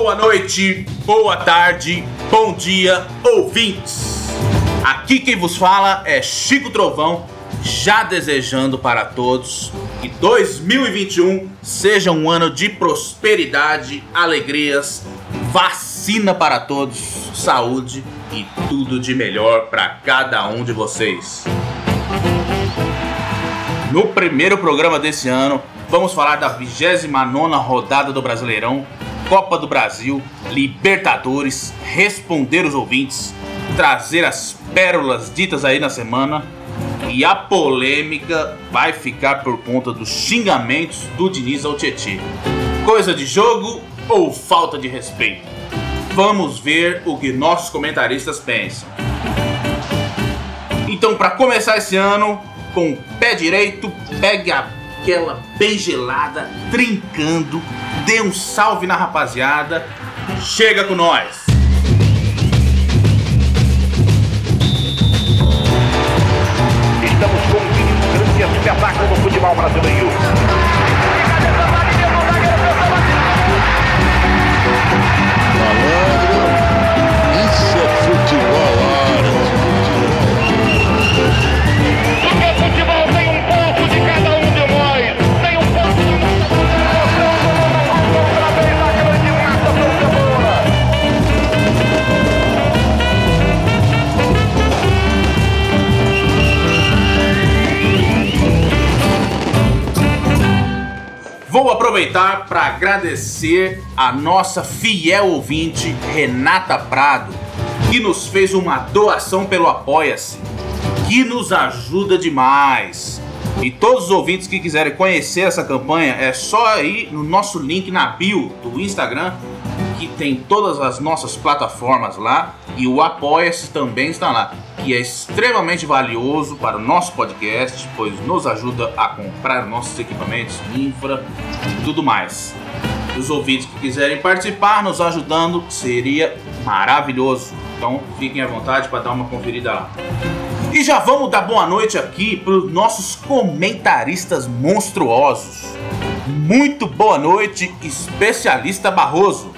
Boa noite, boa tarde, bom dia, ouvintes. Aqui quem vos fala é Chico Trovão, já desejando para todos que 2021 seja um ano de prosperidade, alegrias, vacina para todos, saúde e tudo de melhor para cada um de vocês. No primeiro programa desse ano, vamos falar da 29 rodada do Brasileirão, Copa do Brasil, Libertadores, responder os ouvintes, trazer as pérolas ditas aí na semana e a polêmica vai ficar por conta dos xingamentos do Diniz ao Tietchan. Coisa de jogo ou falta de respeito? Vamos ver o que nossos comentaristas pensam. Então, para começar esse ano, com o pé direito, pegue aquela bem gelada, trincando, dê um salve na rapaziada, chega com nós! Estamos com um grande espetáculo no futebol brasileiro. Vou aproveitar para agradecer a nossa fiel ouvinte Renata Prado, que nos fez uma doação pelo Apoia-se, que nos ajuda demais. E todos os ouvintes que quiserem conhecer essa campanha, é só ir no nosso link na bio do Instagram, que tem todas as nossas plataformas lá, e o Apoia-se também está lá, que é extremamente valioso para o nosso podcast, pois nos ajuda a comprar nossos equipamentos, infra e tudo mais. Os ouvintes que quiserem participar, nos ajudando, seria maravilhoso. Então fiquem à vontade para dar uma conferida lá. E já vamos dar boa noite aqui para os nossos comentaristas monstruosos. Muito boa noite, especialista Barroso.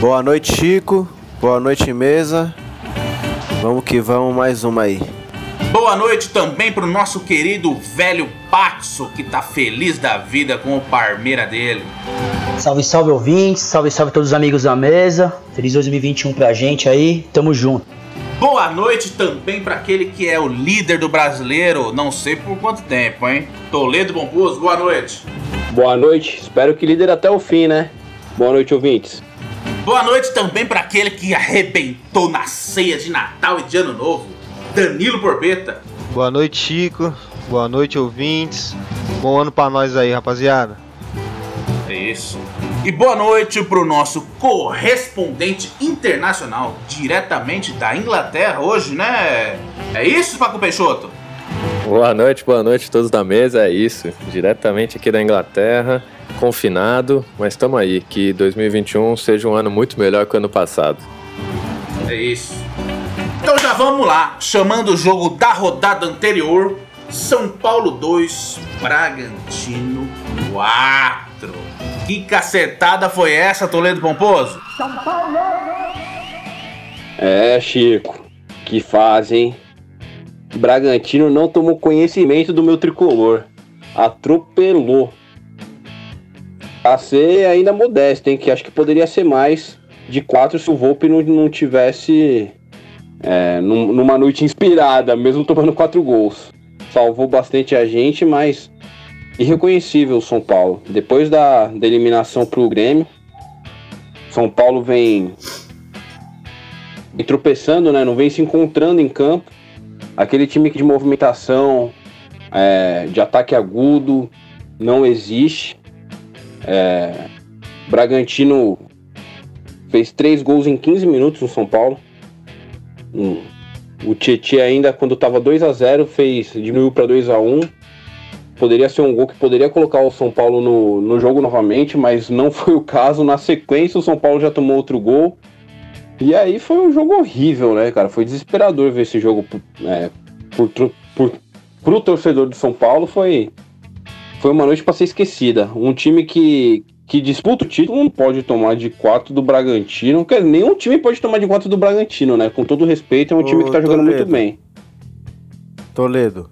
Boa noite, Chico. Boa noite, mesa. Vamos que vamos, mais uma aí. Boa noite também pro nosso querido velho Paxo, que tá feliz da vida com o Parmeira dele. Salve, salve ouvintes, salve, salve todos os amigos da mesa. Feliz 2021 pra gente aí, tamo junto. Boa noite também para aquele que é o líder do brasileiro, não sei por quanto tempo, hein? Toledo Bomposo, boa noite. Boa noite, espero que líder até o fim, né? Boa noite, ouvintes. Boa noite também para aquele que arrebentou na ceia de Natal e de Ano Novo, Danilo Porpeta. Boa noite, Chico. Boa noite, ouvintes. Bom ano pra nós aí, rapaziada. É isso. E boa noite pro nosso correspondente internacional, diretamente da Inglaterra hoje, né? É isso, Paco Peixoto? Boa noite, boa noite a todos da mesa, é isso. Diretamente aqui da Inglaterra, confinado, mas estamos aí. Que 2021 seja um ano muito melhor que o ano passado. É isso. Então já vamos lá, chamando o jogo da rodada anterior: São Paulo 2, Bragantino 4. Que cacetada foi essa, Toledo Pomposo? É, Chico, que fase, hein? Bragantino não tomou conhecimento do meu tricolor. Atropelou. A ser ainda modesto, hein? Que acho que poderia ser mais de quatro se o Volpe não, não tivesse é, num- numa noite inspirada, mesmo tomando quatro gols. Salvou bastante a gente, mas irreconhecível o São Paulo. Depois da, da eliminação pro Grêmio, São Paulo vem, vem tropeçando, né? Não vem se encontrando em campo. Aquele time de movimentação, é, de ataque agudo, não existe. É, Bragantino fez três gols em 15 minutos no São Paulo. Hum, O Tietchan ainda, quando estava 2 a 0 fez diminuiu para 2 a 1 Poderia ser um gol que poderia colocar o São Paulo no, no jogo novamente, mas não foi o caso. Na sequência, o São Paulo já tomou outro gol. E aí foi um jogo horrível, né, cara? Foi desesperador ver esse jogo é, por, por, pro torcedor do São Paulo. Foi, foi uma noite para ser esquecida. Um time que, que disputa o título não pode tomar de 4 do Bragantino. Quer nenhum time pode tomar de 4 do Bragantino, né? Com todo respeito, é um time Ô, que tá jogando Toledo. muito bem. Toledo,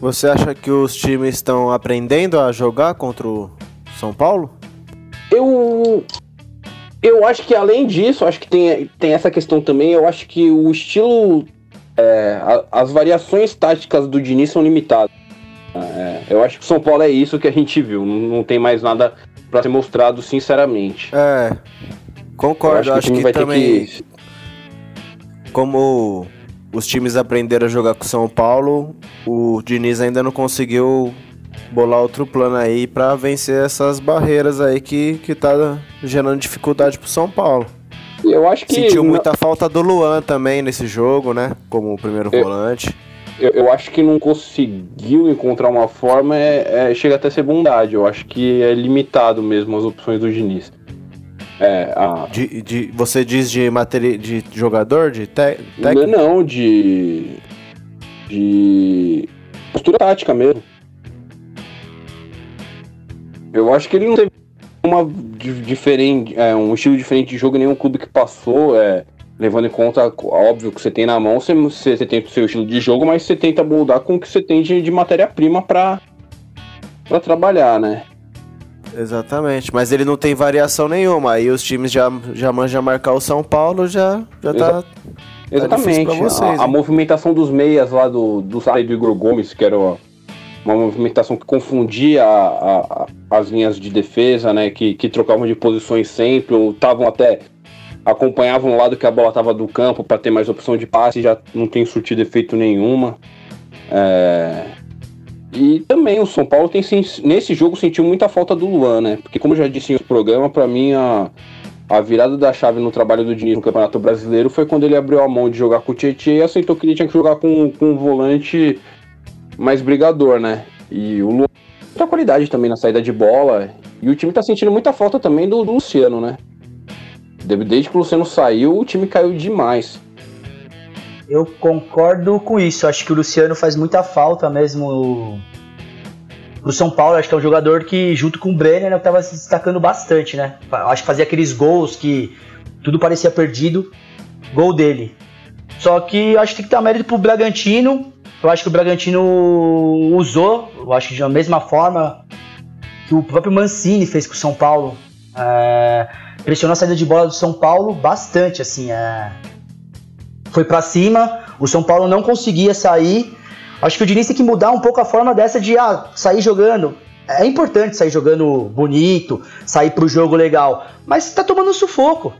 você acha que os times estão aprendendo a jogar contra o São Paulo? Eu. Eu acho que além disso, acho que tem, tem essa questão também. Eu acho que o estilo. é, a- as variações táticas do Diniz são limitadas. É, eu acho que o São Paulo é isso que a gente viu. Não, não tem mais nada pra ser mostrado, sinceramente. É, concordo. eu Acho, o time que vai também, ter que. como os times aprenderam a jogar com o São Paulo, o Diniz ainda não conseguiu bolar outro plano aí pra vencer essas barreiras aí que, que tá gerando dificuldade pro São Paulo. Eu acho que. Sentiu muita falta do Luan também nesse jogo, né? Como o primeiro Eu- volante. Eu, eu acho que não conseguiu encontrar uma forma, é, é- chega até a ser bondade. Eu acho que é limitado mesmo as opções do Diniz. É, a, De, de- você diz de, materi de jogador, de te- técnico? não, de. de. postura tática mesmo. Eu acho que ele não teve uma di- diferente, é, um estilo diferente de jogo em nenhum clube que passou, é, levando em conta, óbvio, que você tem na mão, você, você, tem o seu estilo de jogo, mas você tenta moldar com o que você tem de, de matéria-prima pra trabalhar, né? Exatamente, mas ele não tem variação nenhuma. Aí os times já, já manjam marcar o São Paulo, já, já tá. Exatamente. pra vocês, a, a movimentação dos meias lá do, do do Igor Gomes, que era uma movimentação que confundia a- a- as linhas de defesa, né? Que, que trocavam de posições sempre, ou estavam até. acompanhavam o lado que a bola estava do campo para ter mais opção de passe, já não tem surtido efeito nenhuma. É, E também o São Paulo tem nesse jogo sentiu muita falta do Luan, né? Porque como eu já disse outro programa, para mim a, a virada da chave no trabalho do Diniz no Campeonato Brasileiro foi quando ele abriu a mão de jogar com o Tietchan e aceitou que ele tinha que jogar com, com um volante mais brigador, né? E o Luan tem muita qualidade também na saída de bola. E o time tá sentindo muita falta também do, do Luciano, né? De- Desde que o Luciano saiu, o time caiu demais. Eu concordo com isso. Acho que o Luciano faz muita falta mesmo pro São Paulo. Acho que é um jogador que, junto com o Brenner, né, tava se destacando bastante, né? Acho que fazia aqueles gols que tudo parecia perdido. Gol dele. Só que acho que tem que dar mérito pro Bragantino. Eu acho que o Bragantino usou, eu acho que da mesma forma que o próprio Mancini fez com o São Paulo. É, pressionou a saída de bola do São Paulo bastante, assim. É, foi pra cima, o São Paulo não conseguia sair. Acho que o Diniz tem que mudar um pouco a forma dessa de ah, sair jogando. É importante sair jogando bonito, sair pro jogo legal, mas tá tomando um sufoco.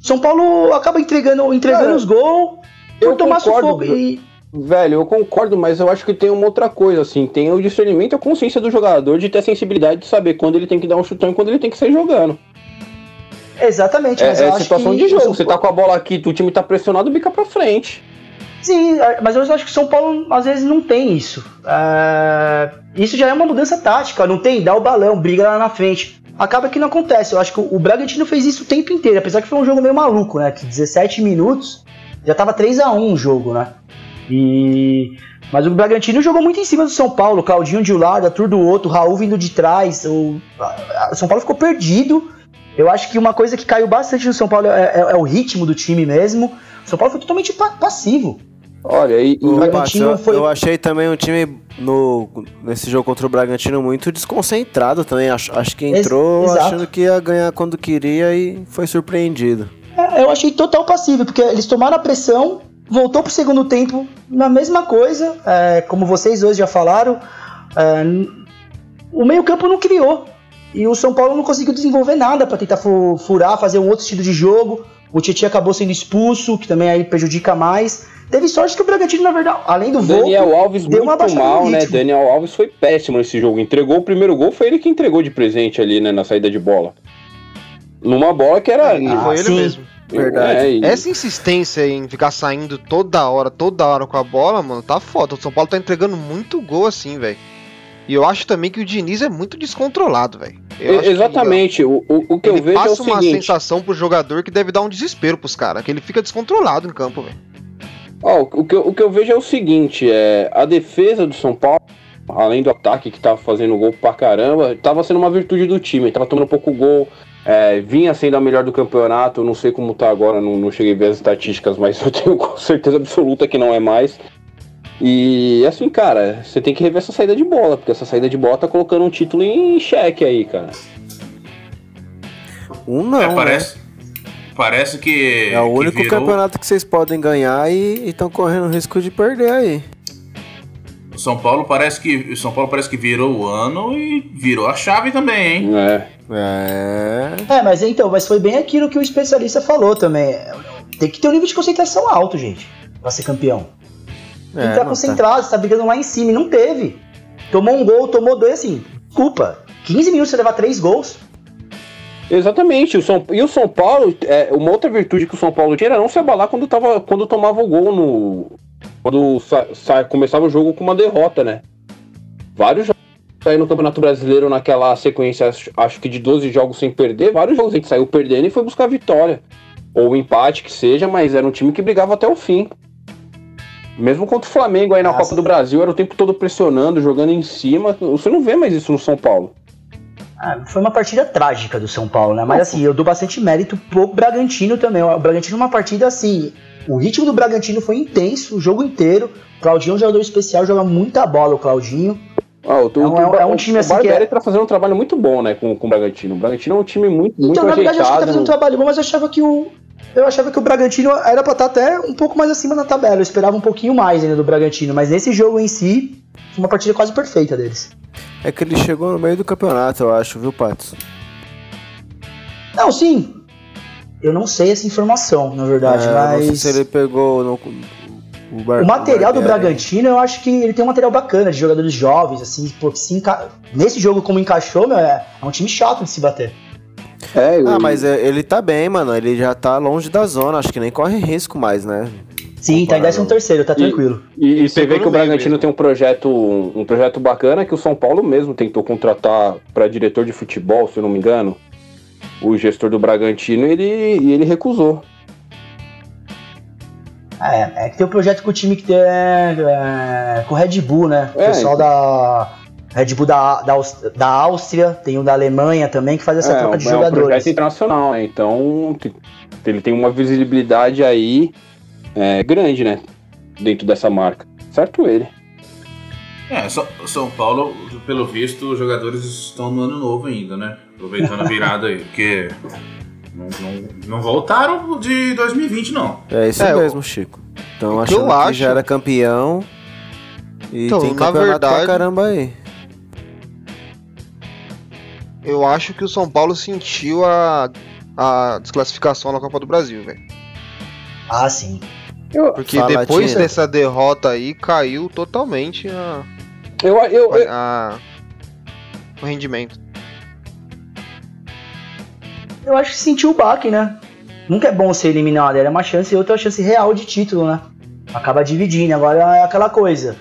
São Paulo acaba entregando, entregando Cara, os gols por tomar concordo, sufoco. E, Velho, eu concordo, mas eu acho que tem uma outra coisa, assim. Tem o discernimento e a consciência do jogador de ter a sensibilidade de saber quando ele tem que dar um chutão e quando ele tem que sair jogando. exatamente, É, mas eu é acho situação que de jogo. Você tá com a bola aqui, o time tá pressionado, bica pra frente. Sim, mas eu acho que o São Paulo às vezes não tem isso. É, Isso já é uma mudança tática, não tem? Dá o balão, briga lá na frente. Acaba que não acontece. Eu acho que o Bragantino fez isso o tempo inteiro, apesar que foi um jogo meio maluco, né? Que 17 minutos já tava 3 a 1 o jogo, né? E. Mas o Bragantino jogou muito em cima do São Paulo, Claudinho de um lado, Arthur do outro, Raul vindo de trás. O o São Paulo ficou perdido. Eu acho que uma coisa que caiu bastante no São Paulo é, é- é o ritmo do time mesmo. O São Paulo foi totalmente pa- passivo. Olha, e, O Bragantino eu, foi- eu achei também um time no, nesse jogo contra o Bragantino muito desconcentrado também. Acho, acho que Ex- entrou exato. achando que ia ganhar quando queria e foi surpreendido. É, eu achei total passivo, porque eles tomaram a pressão, voltou pro segundo tempo na mesma coisa, é, como vocês hoje já falaram. é, o meio-campo não criou. E o São Paulo não conseguiu desenvolver nada para tentar fu- furar, fazer um outro estilo de jogo. O Tietchan acabou sendo expulso, que também aí prejudica mais. Teve sorte que o Bragantino, na verdade, além do Daniel Volpe, Alves deu uma muito mal, né? Daniel Alves foi péssimo nesse jogo. Entregou o primeiro gol, foi ele que entregou de presente ali, né? Na saída de bola. Numa bola que era. Ah, Foi ele sim. mesmo. Verdade. É, e- Essa insistência em ficar saindo toda hora, toda hora com a bola, mano, tá foda. O São Paulo tá entregando muito gol assim, velho. E eu acho também que o Diniz é muito descontrolado, velho. Acho que, Exatamente. O, o, o que ele eu vejo é passa o uma seguinte. sensação pro jogador que deve dar um desespero pros caras, que ele fica descontrolado em campo, velho. Ó, o, que eu, o que eu vejo é o seguinte: é, a defesa do São Paulo além do ataque que tava fazendo gol pra caramba, tava sendo uma virtude do time, tava tomando pouco gol, é, vinha sendo a melhor do campeonato, não sei como tá agora, não, não cheguei a ver as estatísticas, mas eu tenho com certeza absoluta que não é mais. E assim, cara, você tem que rever essa saída de bola, porque essa saída de bola tá colocando um título em xeque aí, cara. Um não, É, né? parece, parece que. É o que único virou- campeonato que vocês podem ganhar e estão correndo risco de perder aí. São Paulo parece que. São Paulo parece que virou o ano e virou a chave também, hein? É. É. É, mas então, mas foi bem aquilo que o especialista falou também. Tem que ter um nível de concentração alto, gente, pra ser campeão. Tem que É, estar não, concentrado, você tá brigando lá em cima e não teve. Tomou um gol, tomou dois, assim, desculpa. 15 minutos você levar três gols. Exatamente, o São, e o São Paulo, é, uma outra virtude que o São Paulo tinha era não se abalar quando, tava, quando tomava o gol no. Quando sa, sa- começava o jogo com uma derrota, né? Vários jogos aí no Campeonato Brasileiro, naquela sequência, acho, acho que de 12 jogos sem perder, vários jogos a gente saiu perdendo e foi buscar vitória. Ou o empate que seja, mas era um time que brigava até o fim. Mesmo contra o Flamengo aí na Nossa. Copa do Brasil, era o tempo todo pressionando, jogando em cima. Você não vê mais isso no São Paulo. Ah, foi uma partida trágica do São Paulo, né? Mas assim, eu dou bastante mérito pro Bragantino também. O Bragantino uma partida assim. O ritmo do Bragantino foi intenso o jogo inteiro. O Claudinho é um jogador especial, joga muita bola o Claudinho. Ah, o, É um- o- é um o- time o assim que Barbieri é- tá fazendo um trabalho muito bom, né, com, com o Bragantino. O Bragantino é um time muito, muito Então, na verdade, eu acho que tá fazendo um trabalho bom, mas eu achava que o. Eu achava que o Bragantino era pra estar até um pouco mais acima na tabela. Eu esperava um pouquinho mais ainda do Bragantino, mas nesse jogo em si, foi uma partida quase perfeita deles. É que ele chegou no meio do campeonato, eu acho, viu, Patos? Não, sim. Eu não sei essa informação, na verdade, É, Não sei mas. se ele pegou no, o, Bar- O material do Barbieri. Bragantino, eu acho que ele tem um material bacana de jogadores jovens, assim, pô, que se enca... nesse jogo como encaixou, meu, é, é um time chato de se bater. É, Ah, o- mas é- ele tá bem, mano. Ele já tá longe da zona. Acho que nem corre risco mais, né? Sim, tá em Comparado. 13 terceiro, tá E- tranquilo. E, e você vê que o Bragantino mesmo. tem um projeto, um projeto bacana que o São Paulo mesmo tentou contratar para diretor de futebol, se eu não me engano. O gestor do Bragantino, ele, e ele recusou. É, é que tem um projeto com o time que tem é, com o Red Bull, né? O É, pessoal então. da Red Bull da, da, da Áustria, tem um da Alemanha também que faz essa é, troca de é um jogadores. projeto internacional, né? Então ele tem uma visibilidade aí é, grande, né? Dentro dessa marca. Certo ele. É, São, São Paulo, pelo visto, os jogadores estão no ano novo ainda, né? Aproveitando a virada aí, porque não, não, não voltaram de 2020, não. É isso É, mesmo, Chico. Então o que achando eu que acho- já era campeão. E Então, tem na campeonato pra verdade- caramba aí. Eu acho que o São Paulo sentiu a, a desclassificação na Copa do Brasil, velho. Ah, sim. Porque Fala, depois Tina. dessa derrota aí, caiu totalmente a, Eu, eu, eu- a- o rendimento. Eu acho que sentiu o baque, né? Nunca é bom ser eliminado, era uma chance e outra chance real de título, né? Acaba dividindo, agora é aquela coisa.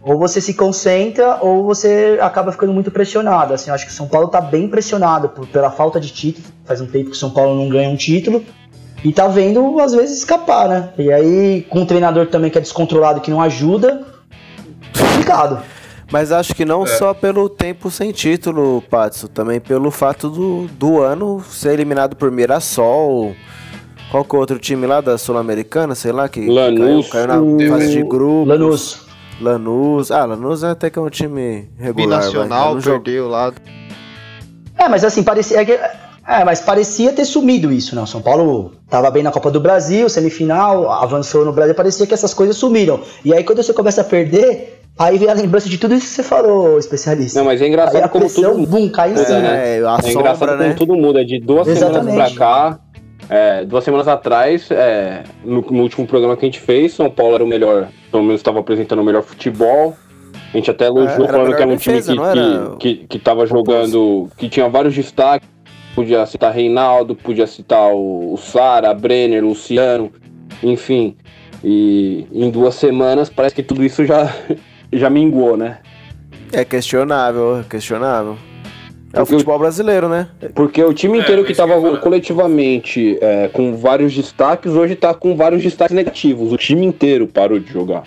Ou você se concentra ou você acaba ficando muito pressionado. Assim, eu acho que o São Paulo tá bem pressionado por- pela falta de título. Faz um tempo que o São Paulo não ganha um título. E tá vendo, às vezes, escapar, né? E aí, com um treinador também que é descontrolado, que não ajuda, complicado. Mas acho que não É. só pelo tempo sem título, Patso, também pelo fato do, do ano ser eliminado por Mirassol. Qual que é o outro time lá da Sul-Americana, sei lá, que Lanús. caiu, caiu na fase de grupo. Lanús. Lanús. Ah, Lanús é até que é um time regular. Binacional, Não joga- perdeu lá. É, mas assim, parecia. É, que- é, mas parecia ter sumido isso, né? O São Paulo tava bem na Copa do Brasil, semifinal, avançou no Brasil, parecia que essas coisas sumiram. E aí quando você começa a perder, aí vem a lembrança de tudo isso que você falou, especialista. não, mas é aí engraçado a como pressão, tudo bum, cai em cima. É, a É engraçado sombra, como né? tudo muda. De duas semanas Exatamente. pra cá, é, duas semanas atrás, é, no, no último programa que a gente fez, São Paulo era o melhor, pelo menos estava apresentando o melhor futebol. A gente até elogiou, É, a falando que era um defesa, time que, que, que, que tava jogando, que tinha vários destaques. Podia citar Reinaldo, podia citar o, o Sara, Brenner, Luciano, enfim. E em duas semanas parece que tudo isso já, já minguou, né? É questionável, é questionável. É o Porque futebol brasileiro, né? Porque o time É, inteiro isso que que estava falar. coletivamente é, com vários destaques, hoje tá com vários destaques negativos. O time inteiro parou de jogar.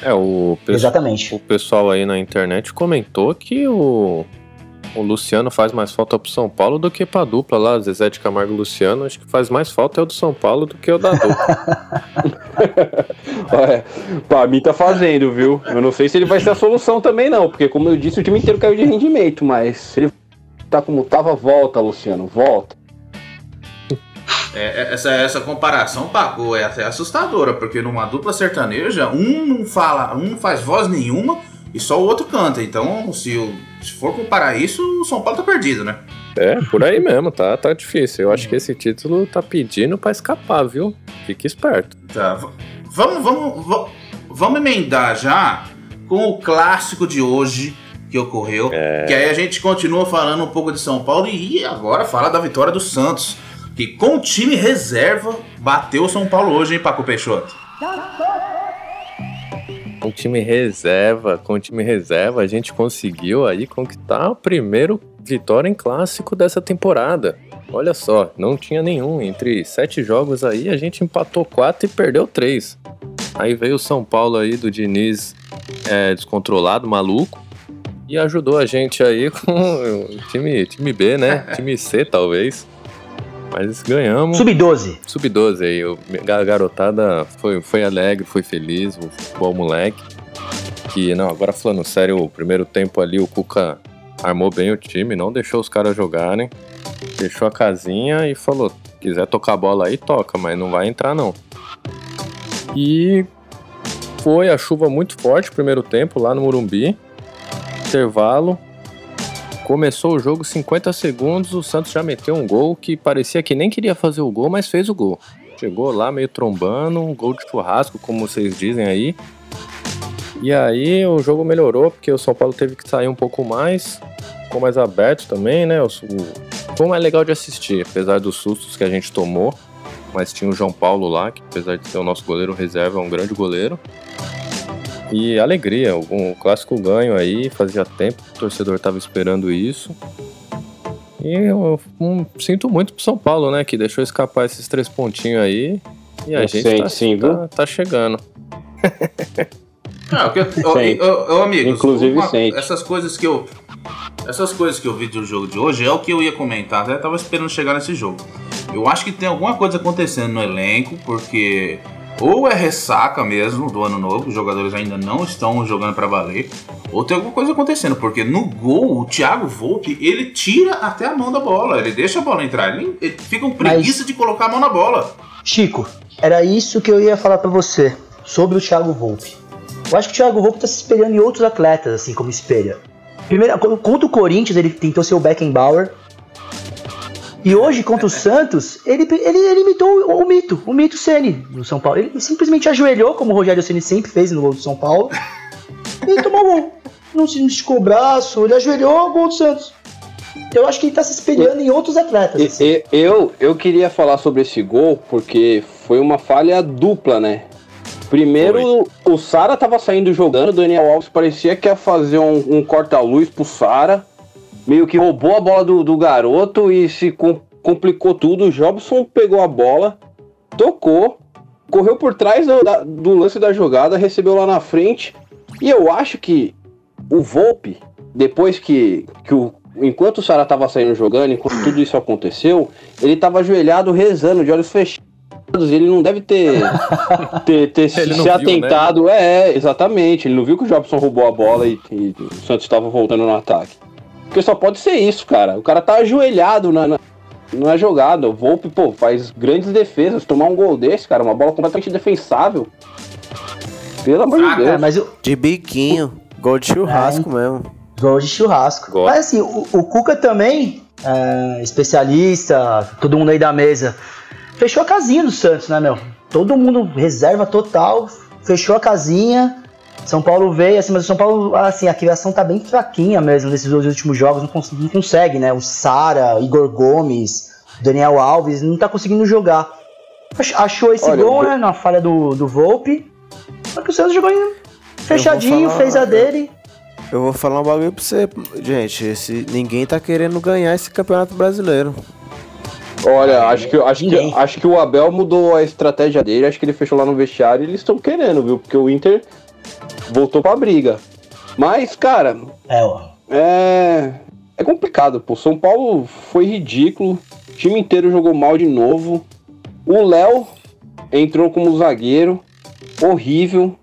É, o, pe- Exatamente. o pessoal aí na internet comentou que o, o Luciano faz mais falta pro São Paulo do que pra dupla lá, Zezé de Camargo e Luciano. Acho que faz mais falta é o do São Paulo do que o da dupla. É, pra mim tá fazendo, viu? Eu não sei se ele vai ser a solução também, não, porque como eu disse, o time inteiro caiu de rendimento, mas se ele tá como tava, volta, Luciano, volta. É, é, essa, essa comparação pagou, é até assustadora, porque numa dupla sertaneja, um não fala, um não faz voz nenhuma e só o outro canta. Então, se, o- se for comparar isso, o São Paulo tá perdido, né? é, por aí mesmo, tá, tá difícil. Eu acho que esse título tá pedindo pra escapar, viu? Fique esperto. Tá, vamos, vamos, va- vamos emendar já com o clássico de hoje que ocorreu. Que aí a gente continua falando um pouco de São Paulo e agora fala da vitória do Santos. Que com o time reserva bateu o São Paulo hoje, hein, Paco Peixoto? Com o time reserva, com o time reserva, a gente conseguiu aí conquistar o primeiro vitória em clássico dessa temporada. Olha só, não tinha nenhum. Entre sete jogos aí, a gente empatou quatro e perdeu três. Aí veio o São Paulo aí do Diniz é, descontrolado, maluco, e ajudou a gente aí com o time, time B, né? Time C, talvez. Mas ganhamos. Sub-12. Sub-12 aí, a garotada foi, foi alegre, foi feliz, o futebol moleque. Que, não, agora falando sério, o primeiro tempo ali o Cuca armou bem o time, não deixou os caras jogarem, deixou a casinha e falou: quiser tocar a bola aí, toca, mas não vai entrar não. E foi a chuva muito forte o primeiro tempo lá no Morumbi, intervalo. Começou o jogo 50 segundos, o Santos já meteu um gol que parecia que nem queria fazer o gol, mas fez o gol. Chegou lá meio trombando, um gol de churrasco, como vocês dizem aí. E aí o jogo melhorou, porque o São Paulo teve que sair um pouco mais, ficou mais aberto também, né? Foi mais legal de assistir, apesar dos sustos que a gente tomou. Mas tinha o João Paulo lá, que apesar de ser o nosso goleiro reserva, é um grande goleiro. E alegria, um clássico ganho aí, fazia tempo que o torcedor tava esperando isso. E eu hum, sinto muito pro São Paulo, né? Que deixou escapar esses três pontinhos aí. E a Eu gente sente tá, sim, tá- viu? tá chegando. Não, porque, ô, ô, ô, amigos, Inclusive uma- essas coisas que eu. Essas coisas que eu vi do jogo de hoje é o que eu ia comentar, até tava esperando chegar nesse jogo. Eu acho que tem alguma coisa acontecendo no elenco, porque ou é ressaca mesmo do ano novo, os jogadores ainda não estão jogando pra valer, ou tem alguma coisa acontecendo, porque no gol o Thiago Volpe, ele tira até a mão da bola, ele deixa a bola entrar, ele, ele fica com preguiça de colocar a mão na bola. Chico, era isso que eu ia falar pra você sobre o Thiago Volpe. Eu acho que o Thiago Volpe tá se espelhando em outros atletas, assim como espelha. Primeiro, contra o Corinthians, ele tentou ser o Beckenbauer. E hoje, contra o Santos, ele, ele, ele imitou o, o mito, o mito Ceni do São Paulo. Ele simplesmente ajoelhou, como o Rogério Ceni sempre fez no gol do São Paulo, e tomou o gol. Não se esticou o braço, ele ajoelhou, gol do Santos. Eu acho que ele tá se espelhando em outros atletas. Assim. eu, eu queria falar sobre esse gol porque foi uma falha dupla, né? Primeiro, o Sara tava saindo jogando, o Daniel Alves parecia que ia fazer um, um corta-luz pro Sara. Meio que roubou a bola do, do garoto e se com- complicou tudo. O Jobson pegou a bola, tocou, correu por trás do, da- do lance da jogada, recebeu lá na frente. E eu acho que o Volpe, depois que, que o. Enquanto o Sara tava saindo jogando, enquanto tudo isso aconteceu, ele tava ajoelhado rezando, de olhos fechados. Ele não deve ter, ter, ter se, viu, atentado. É, exatamente. Ele não viu que o Jobson roubou a bola e, e o Santos estava voltando no ataque. Porque só pode ser isso, cara. O cara tá ajoelhado na, na, na jogada. O Volpe, pô, faz grandes defesas. Tomar um gol desse, cara, uma bola completamente defensável. Pelo amor Ah, de É, Deus. mas o, De biquinho. Gol de churrasco mesmo. Gol de churrasco. Gol. Mas assim, o, o Cuca também, é, especialista, todo mundo aí da mesa, fechou a casinha do Santos, né, meu? Todo mundo reserva total, fechou a casinha. São Paulo veio, assim, mas o São Paulo, assim, a criação tá bem fraquinha mesmo nesses dois últimos jogos, não, cons- não consegue, né? O Sara, Igor Gomes, Daniel Alves, não tá conseguindo jogar. Ach- Achou esse Olha, gol, eu- né, na falha do, do Volpe, só que o Santos jogou fechadinho, falar- fez a dele. Eu vou falar um bagulho pra você, gente. Esse, ninguém tá querendo ganhar esse campeonato brasileiro. Olha, acho que, acho, que, acho que o Abel mudou a estratégia dele, acho que ele fechou lá no vestiário e eles estão querendo, viu? Porque o Inter voltou pra briga. Mas, cara, É, ó. é. É complicado, pô. São Paulo foi ridículo. O time inteiro jogou mal de novo. O Léo entrou como zagueiro. Horrível.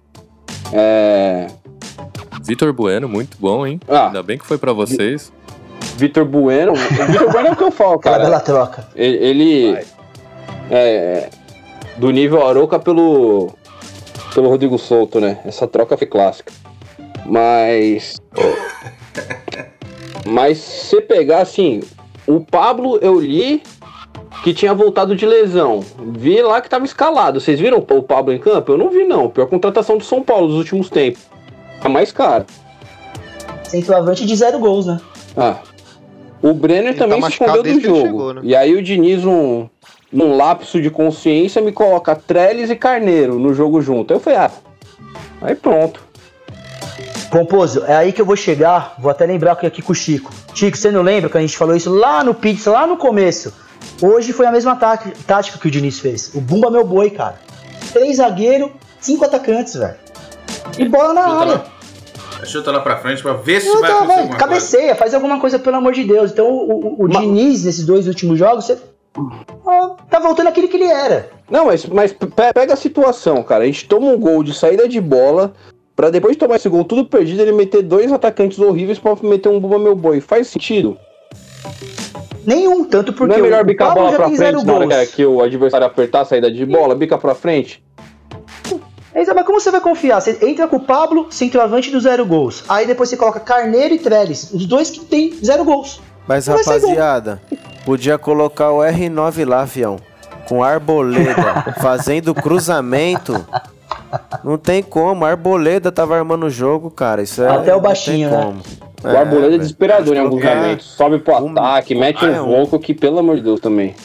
É. Vitor Bueno, muito bom, hein? Ah. Ainda bem que foi pra vocês. Vitor Bueno. O Vitor Bueno é o que eu falo, cara. bela troca. Ele. ele- é. Do nível Aroca pelo. Pelo Rodrigo Souto, né? Essa troca foi clássica. Mas. Mas se você pegar assim. O Pablo eu li que tinha voltado de lesão. Vi lá que tava escalado. Vocês viram o Pablo em campo? Eu não vi, não. Pior contratação do São Paulo dos últimos tempos. A mais cara. Centroavante de zero gols, né? Ah. O Brenner Ele tá também se machucado escondeu do jogo. chegou, né? E aí o Diniz, num, num lapso de consciência, me coloca Trellis e Carneiro no jogo junto. Aí eu falei, ah, aí pronto. Pomposo, é aí que eu vou chegar. Vou até lembrar aqui com o Chico. Chico, você não lembra que a gente falou isso lá no Pizza, lá no começo? Hoje foi a mesma tática, tática que o Diniz fez. O Bumba meu boi, cara. Três zagueiros, cinco atacantes, velho. E bola na Chuta área. lá, chuta lá pra frente pra ver se Não, vai tá, acontecer vai, alguma coisa. cabeceia, faz alguma coisa, pelo amor de Deus. Então o, o- o Diniz, nesses dois últimos jogos, você. Ah, tá voltando aquele que ele era. Não, mas, mas pe- pega a situação, cara. A gente toma um gol de saída de bola, pra depois de tomar esse gol tudo perdido, ele meter dois atacantes horríveis pra meter um Bumba Meu Boi. Faz sentido. Nenhum, tanto porque Não é melhor bicar a bola pra frente na hora que- o adversário apertar a saída de bola? Bica pra frente? Exato, Mas como você vai confiar? Você entra com o Pablo, centroavante do zero gols. Aí depois você coloca Carneiro e Trellis, os dois que tem zero gols. Mas ser rapaziada, podia colocar o R9 lá, fião. Com arboleda, fazendo cruzamento. Não tem como, a arboleda tava armando o jogo, cara. Isso é. Até o não baixinho, tem né? como. O Arboleda é desesperador em alguns colocar momentos. Sobe pro um- ataque, mete um é um- louco que, pelo amor de Deus, também.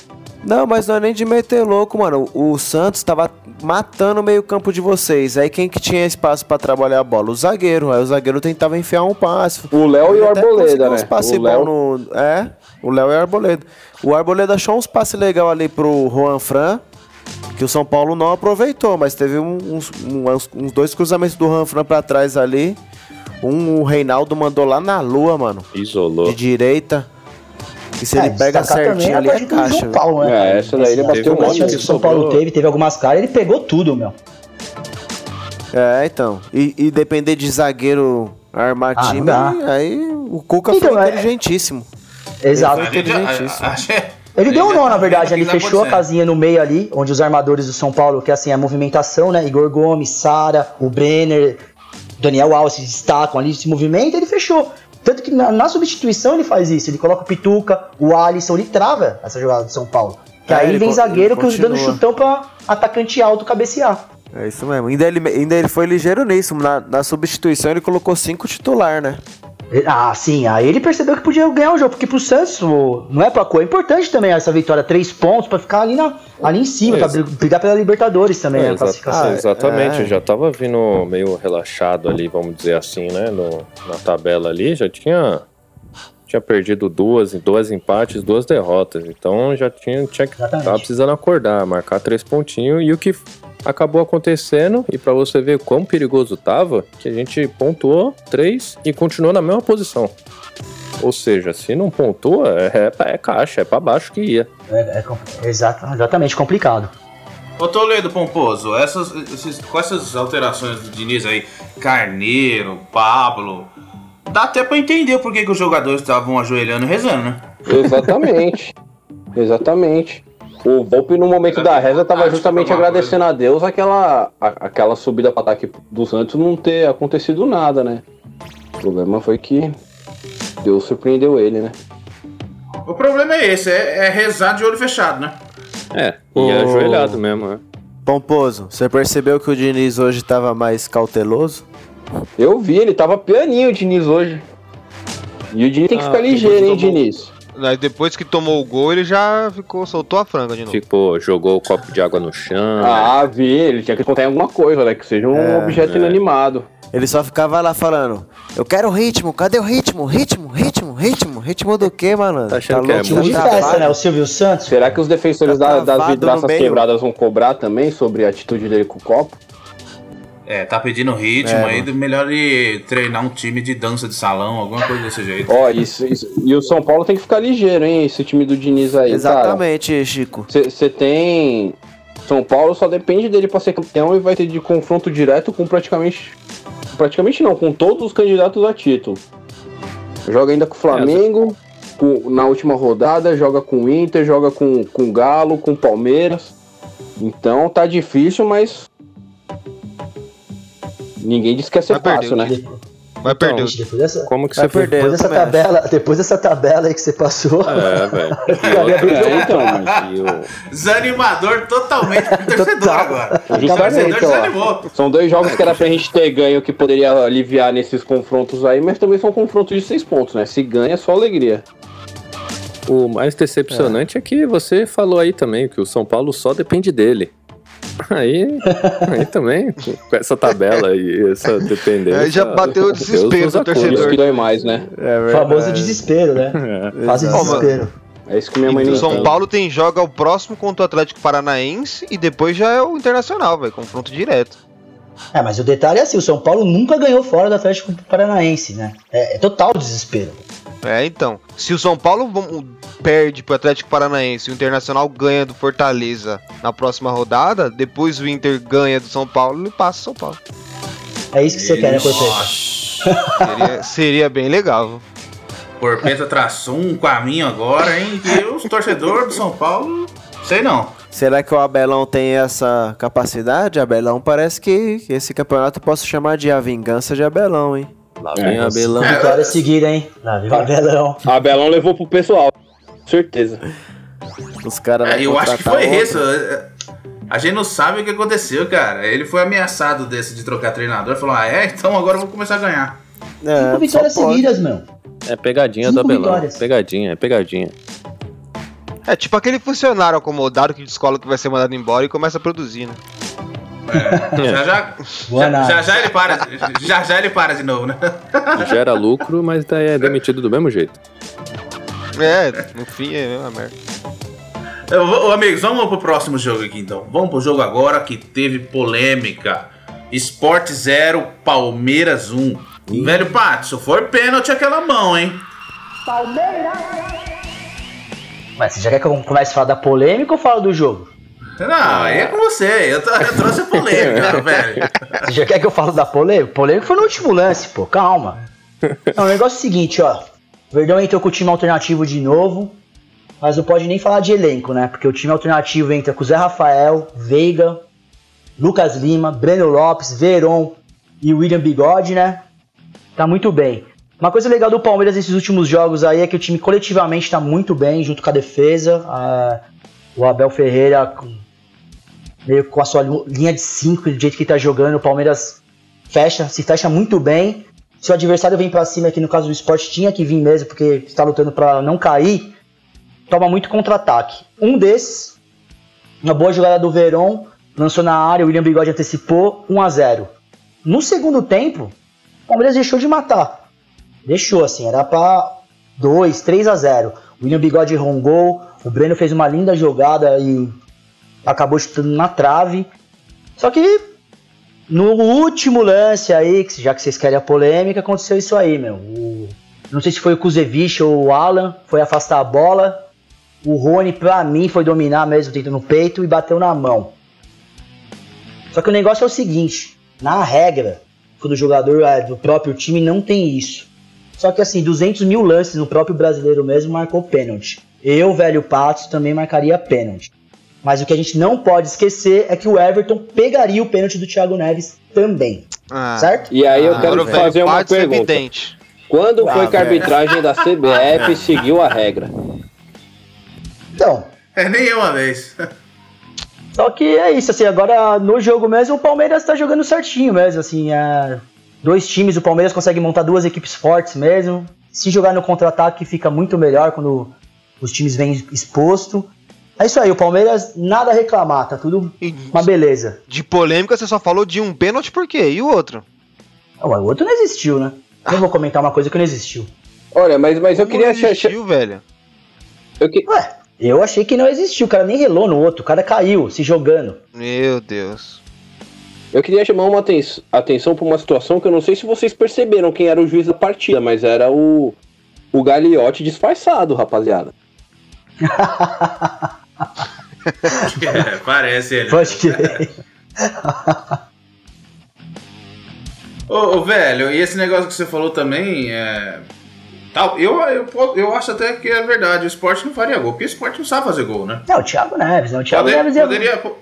Não, mas não é nem de meter louco, mano. O Santos tava matando o meio-campo de vocês. Aí quem que tinha espaço pra trabalhar a bola? O zagueiro. Aí o zagueiro tentava enfiar um passe. O Léo e o Arboleda, né? passes O Léo- no. É, o Léo e o Arboleda. O Arboleda achou uns passes legais ali pro Juan Fran. Que o São Paulo não aproveitou, mas teve uns, uns- uns dois cruzamentos do Juan Fran pra trás ali. Um o Reinaldo mandou lá na lua, mano. Isolou. De direita. E se É, ele pega certinho a ali é caixa. Paulo, né? É, essa daí ele bateu um monte que o São Paulo teve, teve algumas caras, ele pegou tudo, meu. É, então. E, e depender de zagueiro armar Ah, time, dá. aí o Cuca Então, foi é- inteligentíssimo. Exato. A- Ele deu um nó, na verdade, ele fechou a casinha no meio ali, onde os armadores do São Paulo, que assim, é a movimentação, né? Igor Gomes, Sara, o Brenner, Daniel Alves se destacam ali, se movimenta, ele fechou. Tanto que na, na substituição ele faz isso, ele coloca o Pituca, o Alisson, ele trava essa jogada do São Paulo. Que É, aí ele vem zagueiro ele que dando chutão pra atacante alto cabecear. É isso mesmo. Ainda ele, ainda ele foi ligeiro nisso. Na, na substituição ele colocou cinco titular, né? Ah, sim, aí ele percebeu que podia ganhar o jogo, porque pro Santos não é pra coisa. É importante também essa vitória, três pontos, pra ficar ali, na, ali em cima, pra Exa- bri- brigar pela Libertadores também, É, né? classificação. ah, exatamente, É. já tava vindo meio relaxado ali, vamos dizer assim, né? no- na tabela ali, já tinha, tinha perdido duas, dois empates, duas derrotas. Então já tinha, tinha que Exatamente. tava precisando acordar, marcar três pontinhos. E o que acabou acontecendo, e pra você ver quão perigoso tava, que a gente pontuou três e continuou na mesma posição. Ou seja, se não pontua, é, é caixa, é pra baixo que ia. É, é exatamente, complicado. Ô Toledo Pomposo, essas, esses- com essas alterações do Diniz aí, Carneiro, Pablo, dá até pra entender por que, que os jogadores estavam ajoelhando e rezando, né? Exatamente. Exatamente. O Volpe, no momento da reza, estava justamente agradecendo a Deus aquela, a- aquela subida para ataque do Santos não ter acontecido nada, né? O problema foi que Deus surpreendeu ele, né? O problema é esse, é, é rezar de olho fechado, né? É, e Ô. ajoelhado mesmo, né? Pomposo, você percebeu que o Diniz hoje tava mais cauteloso? Eu vi, ele tava pianinho o Diniz hoje. E o Diniz tem que Ah, ficar ligeiro, hein, tomou- Diniz? Aí depois que tomou o gol, ele já ficou, soltou a franga de novo. Ficou, jogou o copo de água no chão. Ah, vi, ele tinha que contar em alguma coisa, né? Que seja um É, objeto é. inanimado. Ele só ficava lá falando: Eu quero ritmo, cadê o ritmo? Ritmo, ritmo, ritmo. Ritmo do quê, mano? Tá achando que é Time de festa, né? O Silvio Santos. Será que os defensores Tá da- das vidraças quebradas vão cobrar também sobre a atitude dele com o copo? É, tá pedindo ritmo É, aí, mano. melhor ele treinar um time de dança de salão, alguma coisa desse jeito. Ó, isso, isso- e o São Paulo tem que ficar ligeiro, hein? Esse time do Diniz aí, Exatamente, Chico. Você tem. São Paulo só depende dele pra ser campeão e vai ter de confronto direto com praticamente. Praticamente não, com todos os candidatos a título. Joga ainda com o Flamengo, com- na última rodada, joga com o Inter, joga com com o Galo, com o Palmeiras. Então tá difícil, mas. Ninguém disse que ia ser Vai perder, fácil, né? Vai perder. o- Gente, depois dessa, Como que você foi? perder. depois eu dessa tabela, depois dessa tabela aí que você passou, É, velho. É, então, mas E o- Desanimador totalmente pro torcedor Total. agora. O torcedor ó. desanimou. São dois jogos que era pra gente ter ganho que poderia aliviar nesses confrontos aí, mas também são confrontos de seis pontos, né? Se ganha, é só alegria. O mais decepcionante é. que você falou aí também que o São Paulo só depende dele. Aí, aí também, com essa tabela e essa dependência. Aí já bateu o desespero do torcedor. Que dói mais, né? É o famoso desespero, né? É. Fase desespero. É isso que minha mãe E não o São entende. Paulo tem joga o próximo contra o Atlético Paranaense e depois já é o Internacional, velho. Confronto direto. É, mas o detalhe é assim, o São Paulo nunca ganhou fora do Atlético Paranaense, né? É, é total desespero. É, então. Se o São Paulo perde pro Atlético Paranaense e o Internacional ganha do Fortaleza na próxima rodada, depois o Inter ganha do São Paulo e passa o São Paulo. É isso que você quer, né, Cortez? Seria, seria bem legal. viu? Porpeta traçou um caminho agora, hein? Que os torcedores do São Paulo, sei não. Será que o Abelão tem essa capacidade? Abelão parece que esse campeonato eu posso chamar de a vingança de Abelão, hein? Lá vem Abelão. Vitória seguida, hein? Lá, viva Abelão. A Belão levou pro pessoal, com certeza. Os caras É, vão eu acho que foi outro. isso. É, A gente não sabe o que aconteceu, cara. Ele foi ameaçado desse de trocar treinador. Falou, ah, é? Então agora eu vou começar a ganhar. É, Cinco vitórias seguidas, meu. É pegadinha Cinco do Abelão. vitórias. Pegadinha, é pegadinha. É tipo aquele funcionário acomodado que descola que vai ser mandado embora e começa a produzir, né? Já já, Boa já, análise. já já ele para. Já já ele para de novo, né? Gera lucro, mas daí é demitido do mesmo jeito. É, no fim é uma merda. Eu vou- Ô, amigos, vamos pro próximo jogo aqui então. Vamos pro jogo agora que teve polêmica. Sport 0, Palmeiras 1. Velho Patson, foi pênalti aquela mão, hein? Mas você já quer que eu comece a falar da polêmica ou falo do jogo? Não, aí é com você. Eu, eu trouxe a polêmica, velho. Você já quer que eu falo da polêmica? Polêmica foi no último lance, pô, calma. Não, o negócio é o seguinte, ó. O Verdão entrou com o time alternativo de novo, mas não pode nem falar de elenco, né? Porque o time alternativo entra com Zé Rafael, Veiga, Lucas Lima, Breno Lopes, Veron e William Bigode, né? Tá muito bem. Uma coisa legal do Palmeiras nesses últimos jogos aí é que o time coletivamente tá muito bem, junto com a defesa. O Abel Ferreira meio com a sua li- linha de 5, do jeito que tá jogando, o Palmeiras fecha, se fecha muito bem. Se o adversário vem pra cima, que no caso do esporte tinha que vir mesmo, porque está lutando pra não cair, toma muito contra-ataque. Um desses, uma boa jogada do Verón, lançou na área, o William Bigode antecipou, 1 a 0 No segundo tempo, o Palmeiras deixou de matar. Deixou, assim, era pra 2, 3 a 0 O William Bigode errou um gol, o Breno fez uma linda jogada e acabou chutando na trave. Só que no último lance aí, já que vocês querem a polêmica, aconteceu isso aí, meu. O- não sei se foi o Kuzevich ou o Alan, foi afastar a bola. O Rony, pra mim, foi dominar mesmo, tentando no peito e bateu na mão. Só que o negócio é o seguinte: na regra, quando o jogador é do próprio time, não tem isso. Só que assim, 200 mil lances no próprio brasileiro mesmo marcou pênalti. Eu, velho Patos, também marcaria pênalti. Mas o que a gente não pode esquecer é que o Everton pegaria o pênalti do Thiago Neves também. Ah, Certo? E aí eu Ah, quero velho fazer uma é pergunta. evidente. Quando foi Ah, que a arbitragem da CBF seguiu a regra? Então, É nem uma vez. Só que é isso, assim, agora no jogo mesmo o Palmeiras tá jogando certinho mesmo, assim, é, dois times, o Palmeiras consegue montar duas equipes fortes mesmo. Se jogar no contra-ataque fica muito melhor quando os times vêm exposto. É isso aí, o Palmeiras nada a reclamar, tá tudo E uma beleza. de polêmica você só falou de um pênalti por quê? E o outro? Ah, O outro não existiu, né? Eu vou comentar uma coisa que não existiu. Olha, mas, mas eu queria não achar. existiu, velho. Eu que... Ué, eu achei que não existiu, o cara nem relou no outro, o cara caiu se jogando. Meu Deus. Eu queria chamar uma aten- atenção para uma situação que eu não sei se vocês perceberam quem era o juiz da partida, mas era o, o Gagliotti disfarçado, rapaziada. É, parece ele. Pode. Ô, ô, velho, e esse negócio que você falou também, é. Tal, eu, eu, eu acho até que é verdade, o esporte não faria gol, porque o esporte não sabe fazer gol, né? Não, o Thiago Neves, não. O Thiago Poder- Neves ia. poderia, po-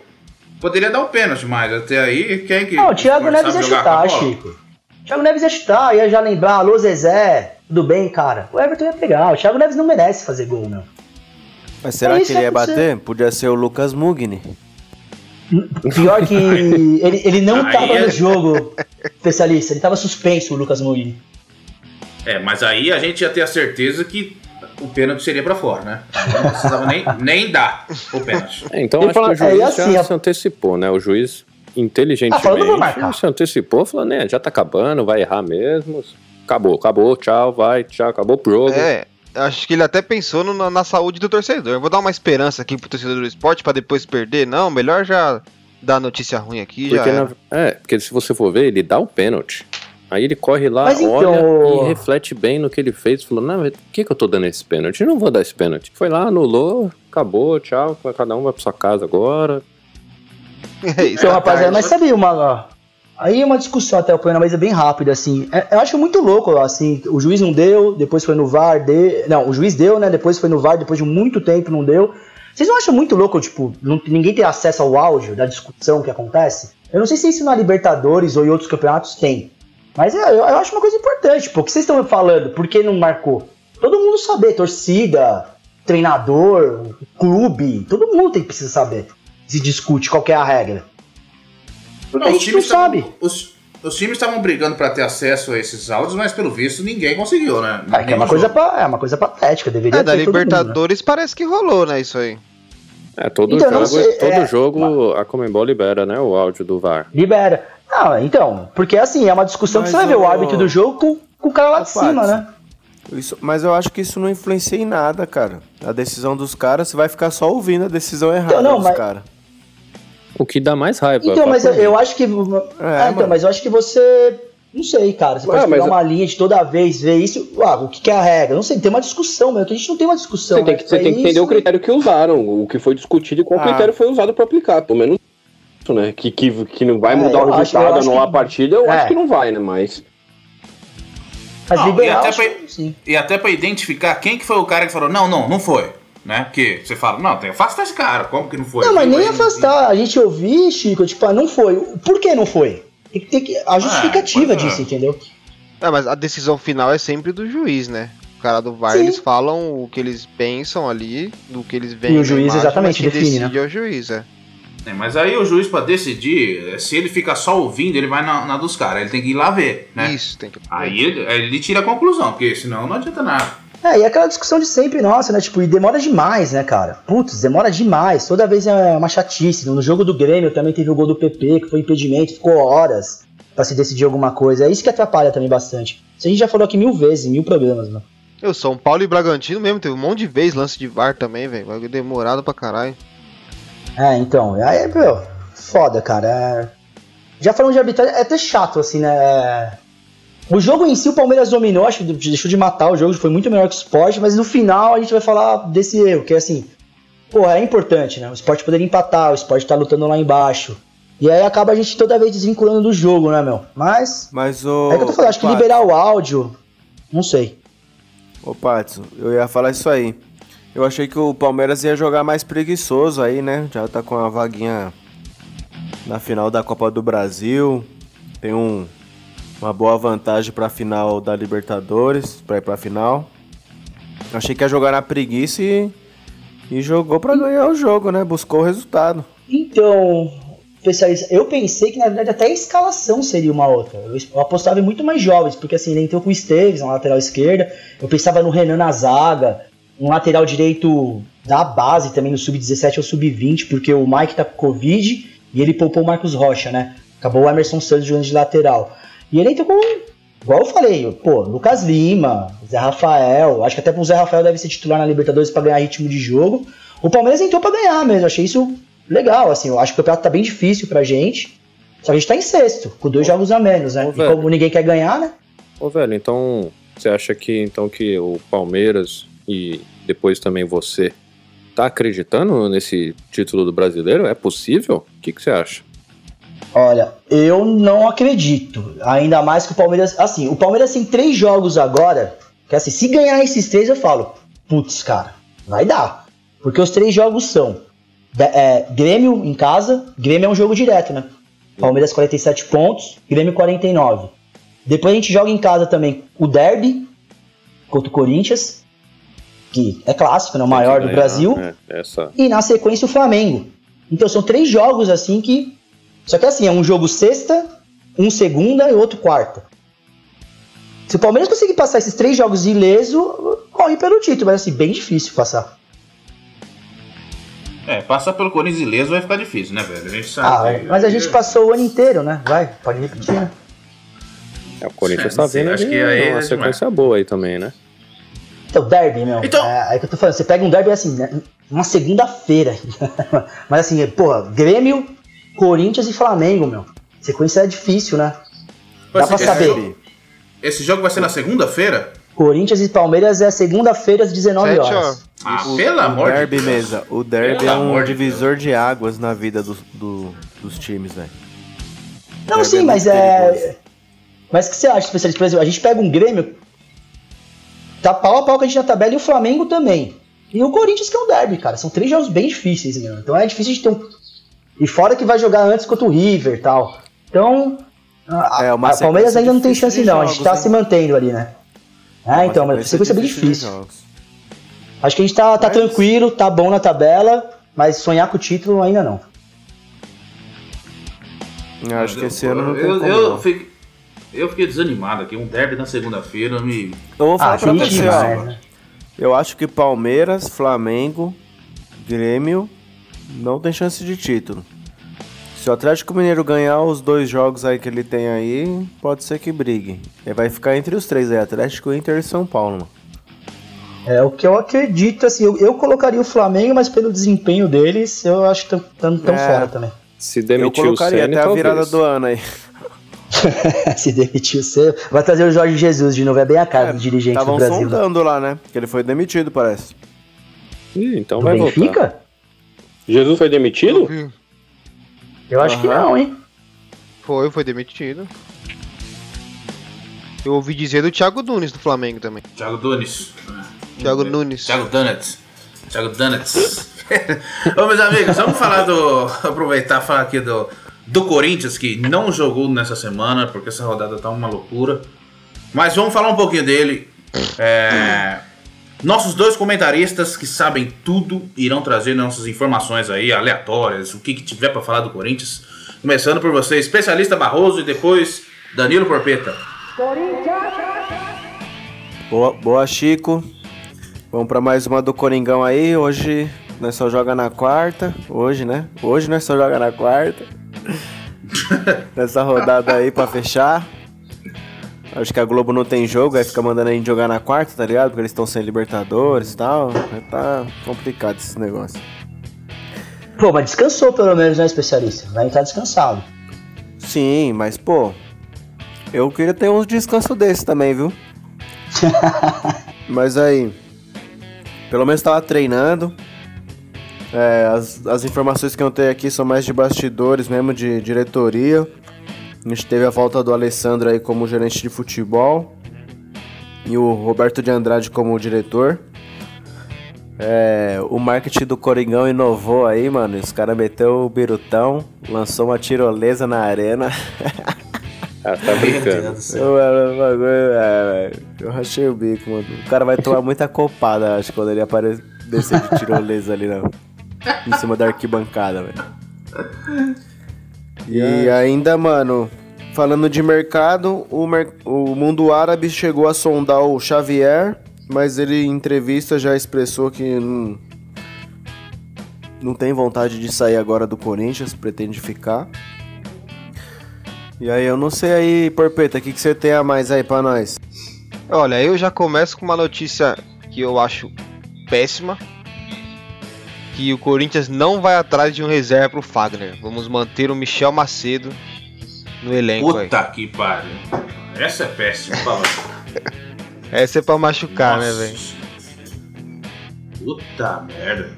poderia dar um pênalti, mas até aí, quem que. Não, o Thiago Neves ia chutar? Chico. O Thiago Neves ia chutar, ia já lembrar, alô Zezé, tudo bem, cara? O Everton ia pegar. O Thiago Neves não merece fazer gol, não. Mas será que ele ia bater? Podia ser o Lucas Mugni. Pior que ele, ele não Aí tava é- no jogo, especialista. Ele tava suspenso, o Lucas Mugni. É, mas aí a gente ia ter a certeza que o pênalti seria pra fora, né? Não precisava nem, nem dar o pênalti. É, então Ele acho que o fala- juiz é, assim, já a- se antecipou, né? O juiz Ah, inteligentemente marcar. se antecipou, falou, né, já tá acabando, vai errar mesmo. Acabou, acabou, tchau, vai, tchau, acabou o jogo. É, acho que ele até pensou no- na, saúde do torcedor. Eu vou dar uma esperança aqui pro torcedor do esporte pra depois perder. Não, melhor já dar notícia ruim aqui. Porque, já na- é, porque se você for ver, ele dá o pênalti. Aí ele corre lá, Mas então- olha e reflete bem no que ele fez. Falou, não, por que, que eu tô dando esse pênalti? Eu não vou dar esse pênalti. Foi lá, anulou, acabou, tchau. Cada um vai pra sua casa agora. É isso. Então, rapaziada, sabe uma. ó, Aí é uma discussão até, o mas é bem rápida, assim. É- eu acho muito louco, assim. O juiz não deu, depois foi no VAR, de... não, o juiz deu, né? Depois foi no VAR, depois de muito tempo não deu. Vocês não acham muito louco, tipo, não- ninguém ter acesso ao áudio da discussão que acontece? Eu não sei se isso na Libertadores ou em outros campeonatos tem. Mas é, eu, eu acho uma coisa importante, pô. O que vocês estão falando? Por que não marcou? Todo mundo saber, torcida, treinador, clube, todo mundo tem que precisa saber. Se discute qual é a regra. Porque a os não times tavam- sabe. Os, os times estavam brigando pra ter acesso a esses áudios, mas pelo visto ninguém conseguiu, né? Ah, que é uma coisa, pa- é uma coisa patética, deveria É, da ter todo mundo, né? Libertadores parece que rolou, né? Isso aí. É, todo Então, não jogo, sei, todo é, jogo a Comembol libera, né? O áudio do VAR. Libera. Não, então, porque assim, é uma discussão que Mas você vai ver o árbitro do jogo com, com o cara lá de cima, né? Isso- mas eu acho que isso não influencia em nada, cara. A decisão dos caras, você vai ficar só ouvindo a decisão errada Então, não, dos mas- caras. O que dá mais raiva. Então, mas eu, eu acho que. Ah, então, mas eu acho que você. Não sei, cara. Você Ah, pode pegar eu- uma linha de toda vez, ver isso. Ah, o que, que é a regra? Não sei, tem uma discussão, meu. Que a gente não tem uma discussão. Você tem né? que, você tem que É entender o isso. critério que usaram, o que foi discutido e qual Ah. critério foi usado pra aplicar. Pelo menos isso, né? Que, que, que não vai É, mudar o resultado, anular a que- partida, eu É. acho que não vai, né? Mas. Não, e até pra-. E até pra identificar quem que foi o cara que falou, não, não, não foi. Né? Porque você fala, não, tem que afastar esse cara, como que não foi? Não, mas nem afastar. A gente ouvir, Chico, tipo, ah, não foi. Por que não foi? Tem que a justificativa pois é. disso, entendeu? É, mas a decisão final é sempre do juiz, né? O cara do VAR, Sim. eles falam o que eles pensam ali, do que eles veem E o juiz imagem, exatamente define, decide é o juiz, é. É, mas aí o juiz, pra decidir, se ele fica só ouvindo, ele vai na, na dos caras. Ele tem que ir lá ver, né? Isso, tem que... Aí ele, aí ele tira a conclusão, porque senão não adianta nada. É, e aquela discussão de sempre, nossa, né? Tipo, e demora demais, né, cara? Putz, demora demais. Toda vez é uma chatice. No jogo do Grêmio também teve o gol do PP, que foi impedimento, ficou horas pra se decidir alguma coisa. É isso que atrapalha também bastante. Isso a gente já falou aqui mil vezes, mil programas, né? Eu, São Paulo e Bragantino mesmo, teve um monte de vez lance de VAR também, velho. Vai demorado pra caralho. É, então, aí, meu, foda, cara. é- Já falando de arbitragem, é até chato, assim, né? O jogo em si, o Palmeiras dominou, acho que deixou de matar o jogo, foi muito melhor que o Sport, mas no final a gente vai falar desse erro, que é assim, pô, é importante, né? O Sport poderia empatar, o Sport tá lutando lá embaixo. E aí acaba a gente toda vez desvinculando do jogo, né, meu? Mas, Mas o. é que eu tô falando, acho que liberar o áudio, não sei. Ô, Patson, eu ia falar isso aí. Eu achei que o Palmeiras ia jogar mais preguiçoso aí, né? Já tá com a vaguinha na final da Copa do Brasil. Tem um, uma boa vantagem pra final da Libertadores, pra ir pra final. Achei que ia jogar na preguiça e, e jogou pra ganhar o jogo, né? Buscou o resultado. Então, especialista, eu pensei que na verdade até a escalação seria uma outra. Eu apostava em muito mais jovens, porque assim, ele entrou com o Esteves na lateral esquerda, eu pensava no Renan na zaga, um lateral direito da base também no sub-17 ou sub-20, porque o Mike tá com Covid e ele poupou o Marcos Rocha, né? Acabou o Emerson Santos jogando de lateral. E ele entrou com, igual eu falei, pô, Lucas Lima, Zé Rafael, acho que até o Zé Rafael deve ser titular na Libertadores para ganhar ritmo de jogo. O Palmeiras entrou para ganhar mesmo, achei isso legal, assim, eu acho que o campeonato tá bem difícil pra gente. Só que a gente tá em sexto, com dois jogos a menos, né? Ô, E como ninguém quer ganhar, né? Ô, velho, então você acha que então que o Palmeiras e depois também você tá acreditando nesse título do brasileiro? É possível? O que, que você acha? Olha, eu não acredito. Ainda mais que o Palmeiras. Assim, o Palmeiras tem três jogos agora. Que assim, se ganhar esses três, eu falo, putz, cara, vai dar. Porque os três jogos são é, Grêmio em casa. Grêmio é um jogo direto, né? Palmeiras 47 pontos, Grêmio 49. Depois a gente joga em casa também o Derby contra o Corinthians, que é clássico, né? O maior do Ganhar, Brasil é, e na sequência o Flamengo. Então são três jogos assim que. Só que assim, é um jogo sexta, um segunda e outro quarta. Se o Palmeiras conseguir passar esses três jogos ileso, corre pelo título, mas assim, bem difícil passar. É, passar pelo Corinthians ileso vai ficar difícil, né, velho? A gente Ah, sabe. mas a gente passou o ano inteiro, né? Vai, pode repetir, né? É, o Corinthians É, tá vendo acho que aí uma é sequência boa aí também, né? Então, derby, meu. Então- É, é que eu tô falando, você pega um derby assim, né, uma segunda-feira. mas assim, porra, Grêmio, Corinthians e Flamengo, meu. Sequência é difícil, né? Dá pra Esse- saber. Esse jogo vai ser na segunda-feira? Corinthians e Palmeiras é segunda-feira às 19 Sete horas. horas. Ah, O- pelo o amor de derby Deus. mesa. O derby Pelo é um amor de divisor de águas na vida do- do- dos times, velho. Não, Derby sim, é mas muito é. perigoso. Mas o que você acha, especialista? Por exemplo, a gente pega um Grêmio, tá pau a pau com a gente na tabela e o Flamengo também. E o Corinthians que é um derby, cara. São três jogos bem difíceis, meu. Então é difícil de ter um. E fora que vai jogar antes contra o River e tal. Então. A, É, uma a Palmeiras ainda não tem chance, não. a gente tá hein? se mantendo ali, né? Ah, então, mas a sequência é bem difícil. Acho que a gente tá, tá Mas- tranquilo, tá bom na tabela, mas sonhar com o título ainda não. Eu acho que esse ano não tem eu, como, eu, não. fiquei, eu fiquei desanimado aqui. Um derby na segunda-feira me. Eu vou falar Ah, pra você, demais, ó. né? Eu acho que Palmeiras, Flamengo, Grêmio não tem chance de título. Se o Atlético Mineiro ganhar os dois jogos aí que ele tem aí, pode ser que brigue. Ele vai ficar entre os três aí, Atlético, Inter e São Paulo, mano. É o que eu acredito, assim, eu, eu colocaria o Flamengo, mas pelo desempenho deles, eu acho que estão tão É. fora também. Se Eu demitir o colocaria Ceni, até a talvez. virada do ano aí. Se demitir você, vai trazer o Jorge Jesus de novo, é bem a cara do dirigente do Estavam Brasil. né? sondando lá, né? Que ele foi demitido, parece. Ih, então Do vai voltar. Benfica? Jesus foi demitido? Eu acho que Aham. não, hein? Foi, foi demitido. Eu ouvi dizer do Thiago Nunes do Flamengo também. Thiago Nunes. Thiago Nunes. Thiago Dunnett. Thiago Dunnett. Ô, meus amigos, vamos falar do. Aproveitar e falar aqui do, do Corinthians, que não jogou nessa semana, porque essa rodada tá uma loucura. Mas vamos falar um pouquinho dele. É, nossos dois comentaristas que sabem tudo irão trazer nossas informações aí, aleatórias, o que, que tiver pra falar do Corinthians. Começando por você, especialista Barroso, e depois Danilo Porpeta. Boa, boa, Chico. Vamos pra mais uma do Coringão aí. Hoje nós só joga na quarta. Hoje, né? Hoje nós só joga na quarta. Nessa rodada aí pra fechar. Acho que a Globo não tem jogo, aí fica mandando a gente jogar na quarta, tá ligado? Porque eles estão sem Libertadores e tal. Tá complicado esse negócio. Pô, mas descansou pelo menos, né, especialista? Vai estar descansado. Sim, mas pô, eu queria ter uns descansos desses também, viu? mas aí, pelo menos tava treinando. É, as, as informações que eu tenho aqui são mais de bastidores mesmo, de diretoria. A gente teve a volta do Alessandro aí como gerente de futebol. E o Roberto de Andrade como diretor. É, o marketing do Coringão inovou aí, mano. Os caras meteu o birutão, lançou uma tirolesa na arena. Ah, tá brincando. Eu, mano, o bagulho, é, velho. Eu rachei o bico, mano. O cara vai tomar muita copada, acho, quando ele aparecer descer de tirolesa ali na, em cima da arquibancada, velho. E ainda, mano, falando de mercado, o, mer- o mundo árabe chegou a sondar o Xavier, mas ele em entrevista já expressou que não, não tem vontade de sair agora do Corinthians, pretende ficar. E aí, eu não sei aí, Porpeta, o que, que você tem a mais aí pra nós? Olha, eu já começo com uma notícia que eu acho péssima. Que o Corinthians não vai atrás de um reserva pro Fagner. Vamos manter o Michel Macedo no elenco aí. Puta que pariu. Essa é péssima. Essa é pra machucar, né, Nossa. velho? Puta merda.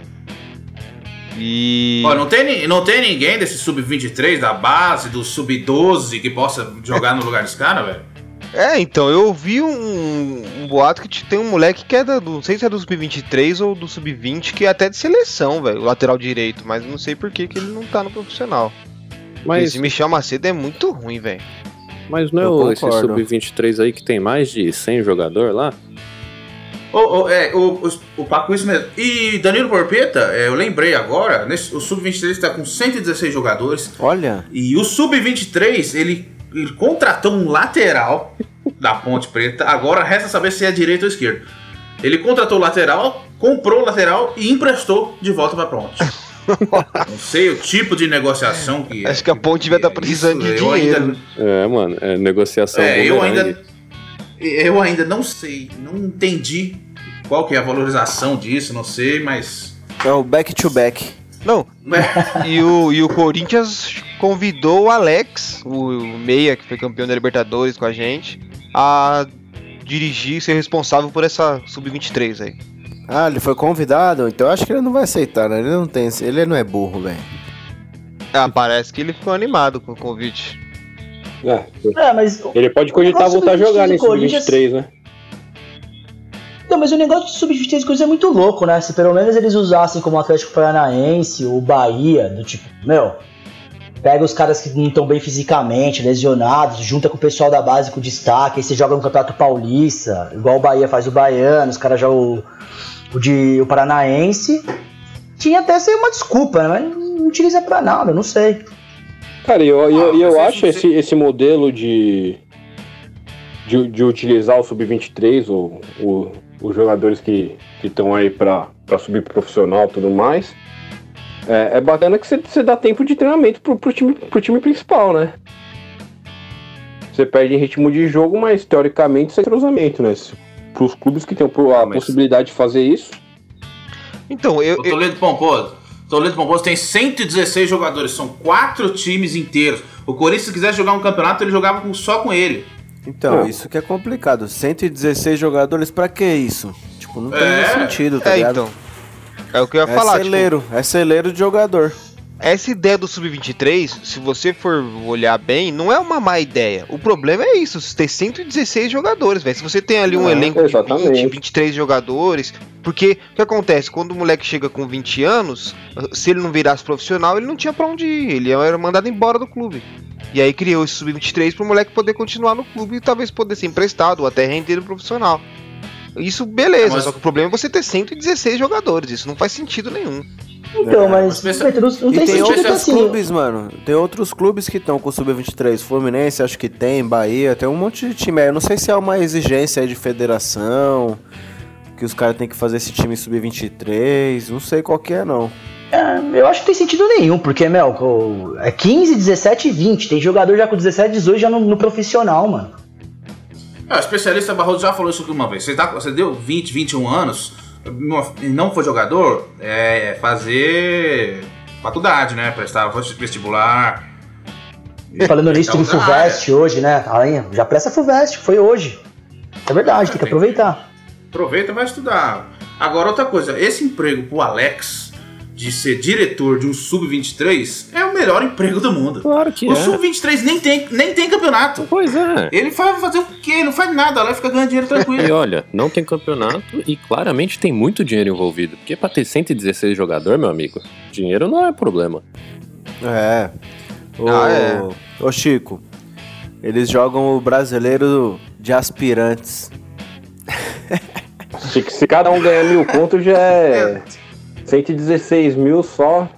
E. Ó, não tem, não tem ninguém desse sub-23, da base, do sub-12 que possa jogar no lugar desse cara, velho? É, então, eu ouvi um, um boato que tem um moleque que é da, do, não sei se é do Sub-23 ou do Sub-20, que é até de seleção, velho, o lateral direito, mas não sei por que, que ele não tá no profissional. Mas, Esse Michel Macedo é muito ruim, velho. mas não é o, esse concordo. Sub-23 aí que tem mais de 100 jogador lá? Ô, ô, é, o, o, o Paco, isso mesmo. E Danilo Porpeta, é, eu lembrei agora, nesse, o sub-23 está com 116 jogadores. Olha, E o sub-23, ele, ele contratou um lateral da Ponte Preta. Agora resta saber se é direito ou esquerdo. Ele contratou o lateral, comprou o lateral e emprestou de volta pra Ponte. Não sei o tipo de negociação que é. Acho que a Ponte vai estar precisando de eu dinheiro. Ainda, É, mano, é negociação é, eu ainda, eu ainda não sei, não entendi qual que é a valorização disso, não sei, mas... é o back to back. Não, e o, e o Corinthians convidou o Alex, o meia que foi campeão da Libertadores com a gente, a dirigir, ser responsável por essa Sub-23 aí. Ah, ele foi convidado? Então eu acho que ele não vai aceitar, né? Ele não tem, ele não é burro, velho. Ah, parece que ele ficou animado com o convite. É, É, mas. ele pode cogitar voltar a jogar nesse Corinthians- 23, né? Não, mas o negócio de sub-23 de coisa é muito louco, né? Se pelo menos eles usassem como o Atlético Paranaense, o Bahia, do tipo, meu, pega os caras que não estão bem fisicamente, lesionados, junta com o pessoal da base com destaque, aí você joga no Campeonato Paulista, igual o Bahia faz o Baiano, os caras jogam o, o de o Paranaense. Tinha até ser uma desculpa, né? Mas não utiliza pra nada, não sei. Cara, e eu, eu, Ah, eu mas acho esse- esse, esse modelo de, de, de utilizar o Sub-23, ou o, os jogadores que estão aí pra, pra subir pro profissional e tudo mais, é, é bacana que você, você dá tempo de treinamento pro, pro, time, pro time principal, né? Você perde em ritmo de jogo, mas teoricamente isso é cruzamento, né? Para os clubes que têm a Mas- possibilidade de fazer isso, Então, eu, O eu, Toledo Pomposo. Toledo Pomposo tem 116 jogadores, são quatro times inteiros. O Corinthians, se quisesse jogar um campeonato, ele jogava com- só com ele. Então, Ah. isso que é complicado. 116 jogadores, pra que isso? Tipo, não tem É. nenhum sentido, tá é, ligado? então. É o que eu ia É falar. tipo, celeiro, é celeiro de jogador. essa ideia do Sub-23, se você for olhar bem, não é uma má ideia. O problema é isso, você tem 116 jogadores, velho. Se você tem ali um É, elenco de 20, exatamente. 23 jogadores, porque o que acontece? Quando o moleque chega com 20 anos, se ele não virasse profissional, ele não tinha pra onde ir, ele era mandado embora do clube. E aí criou esse Sub-23 pro moleque poder continuar no clube e talvez poder ser emprestado ou até render no profissional. Isso beleza, Mas- só que o problema é você ter 116 jogadores, isso não faz sentido nenhum. Então, É, mas, mas pensa- não, não E tem tem outros assim. clubes, mano. Tem outros clubes que estão com o Sub-23. Fluminense, acho que tem. Bahia, tem um monte de time aí. Eu não sei se é uma exigência aí de federação. Que os caras têm que fazer esse time Sub-23. Não sei qual que é, não. É, eu acho que não tem sentido nenhum, porque, meu, o- é 15, 17 e 20. Tem jogador já com 17, 18 já no, no profissional, mano. É, o especialista Barroso já falou isso aqui uma vez. Você, tá, você deu 20, 21 anos e não foi jogador, é fazer faculdade, né? Prestar vestibular. Falando nisso, teve ah, Fulvestre hoje, né? Aí, já presta Fulvestre, foi hoje. É verdade, tem que aproveitar. Aproveita e vai estudar. Agora, outra coisa, esse emprego pro Alex de ser diretor de um sub-23 é o melhor emprego do mundo. Claro que O é. sub-23 nem tem, nem tem campeonato. Pois é. Ele vai fazer o quê? Ele não faz nada, lá fica ganhando dinheiro E tranquilo. olha, não tem campeonato e claramente tem muito dinheiro envolvido. Porque pra ter 116 jogador, meu amigo, dinheiro não é problema. É. Ô, Ah, é. ô Chico, eles jogam o brasileiro de aspirantes. se, se cada um ganhar mil pontos já é 116 mil só.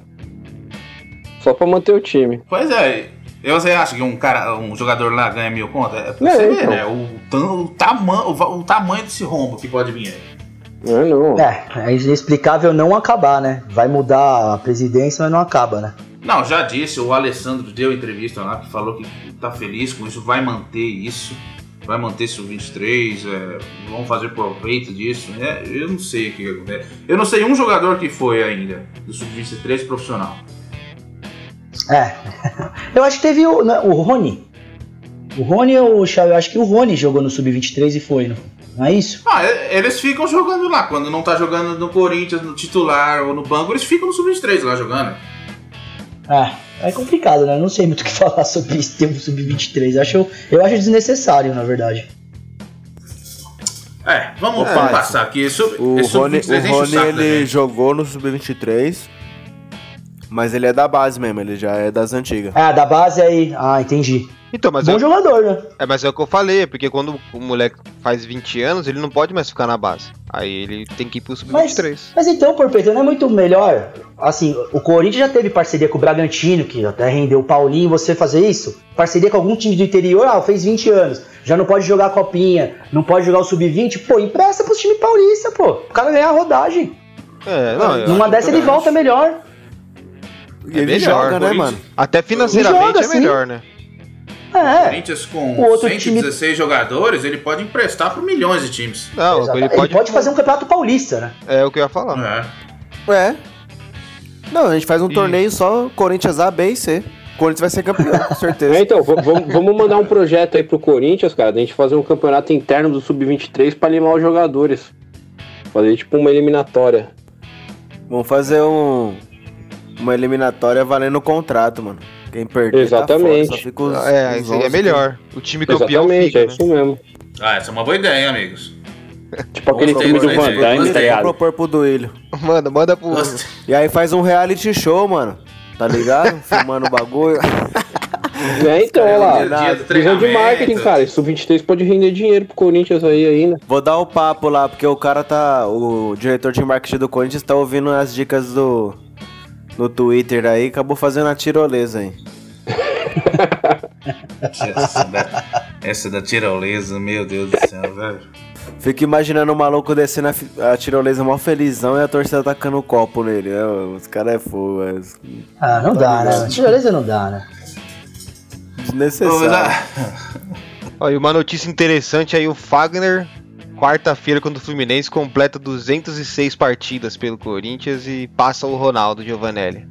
Só pra manter o time. Pois é. E Você acha que um cara, um jogador lá ganha mil contas? É pra É, você ver, então. né? O, tam- o, tamanho, o, o tamanho desse rombo que pode vir aí. Não é não. É, é inexplicável não acabar, né? Vai mudar a presidência, mas não acaba, né? Não, já disse, o Alessandro deu entrevista lá que falou que tá feliz com isso, vai manter isso, vai manter esse 23, é, vão fazer proveito disso. né? eu não sei o que acontece. Eu não sei um jogador que foi ainda do Sub-23 profissional. É. Eu acho que teve o, né, o Rony. O Rony ou o Xavi? Eu acho que o Rony jogou no Sub-23 e foi, não, não é isso? Ah, e- eles ficam jogando lá. Quando não tá jogando no Corinthians, no titular ou no banco, eles ficam no Sub-23 lá jogando. Ah, é complicado, né? Eu não sei muito o que falar sobre esse termo Sub-23. Eu acho, eu acho desnecessário, na verdade. É, vamos, É, vamos passar aqui. Sub- O Rony, Sub-23 enche o Rony saco ele jogou no Sub-23, mas ele é da base mesmo, ele já é das antigas. Ah, da base aí. Ah, entendi. Então, mas Bom é, jogador, né? é, mas é o que eu falei, é porque quando o moleque faz 20 anos, ele não pode mais ficar na base. Aí ele tem que ir pro Mas, sub-23. mas então, Porpeto, não é muito melhor? Assim, o Corinthians já teve parceria com o Bragantino, que até rendeu o Paulinho, você fazer isso? Parceria com algum time do interior, ah, fez 20 anos, já não pode jogar a copinha, não pode jogar o sub-20, pô, empresta pros times paulistas, pô. O cara ganhar a rodagem. É, não, Numa dessa ele volta melhor. E ele melhor, joga, né, Corinthians. mano? Até financeiramente joga, é sim. melhor, né? É. Corinthians com O outro 116 jogadores, ele pode emprestar para milhões de times. Não, Exato. ele pode, fazer um campeonato paulista, né? É o que eu ia falar. É. É. Não, a gente faz um E- torneio só Corinthians A, B e C. O Corinthians vai ser campeão, com É, certeza. então, v- vamos mandar um projeto aí pro Corinthians, cara, da gente fazer um campeonato interno do Sub-23 pra limar os jogadores. Fazer tipo uma eliminatória. Vamos fazer um uma eliminatória valendo o contrato, mano. Quem perder Exatamente. tá fora, só fica os, É, os seria 11 melhor. O time campeão Exatamente, fica, é né? isso mesmo. Ah, essa é uma boa ideia, hein, amigos. Tipo aquele Vamos time do Van isso. Damme, tá ligado? propor pro Duílio. Manda, manda pro. E aí faz um reality show, mano. Tá ligado? Filmando o bagulho. É, então, olha lá. Visão de marketing, cara. Esse Sub-23 pode render dinheiro pro Corinthians aí ainda. Vou dar o papo lá, porque o cara tá. O diretor de marketing do Corinthians tá ouvindo as dicas do. No Twitter aí, acabou fazendo a tirolesa aí. Essa da, essa da tirolesa, meu Deus do céu, velho. Fico imaginando o maluco descendo a, a tirolesa mó felizão e a torcida tacando o copo nele. É, os caras é fogo, é Ah, não dá, né? Tirolesa não dá, né? Desnecessário. Ó, e uma notícia interessante aí, o Fagner, quarta-feira contra o Fluminense, completa 206 partidas pelo Corinthians e passa o Ronaldo Giovanelli.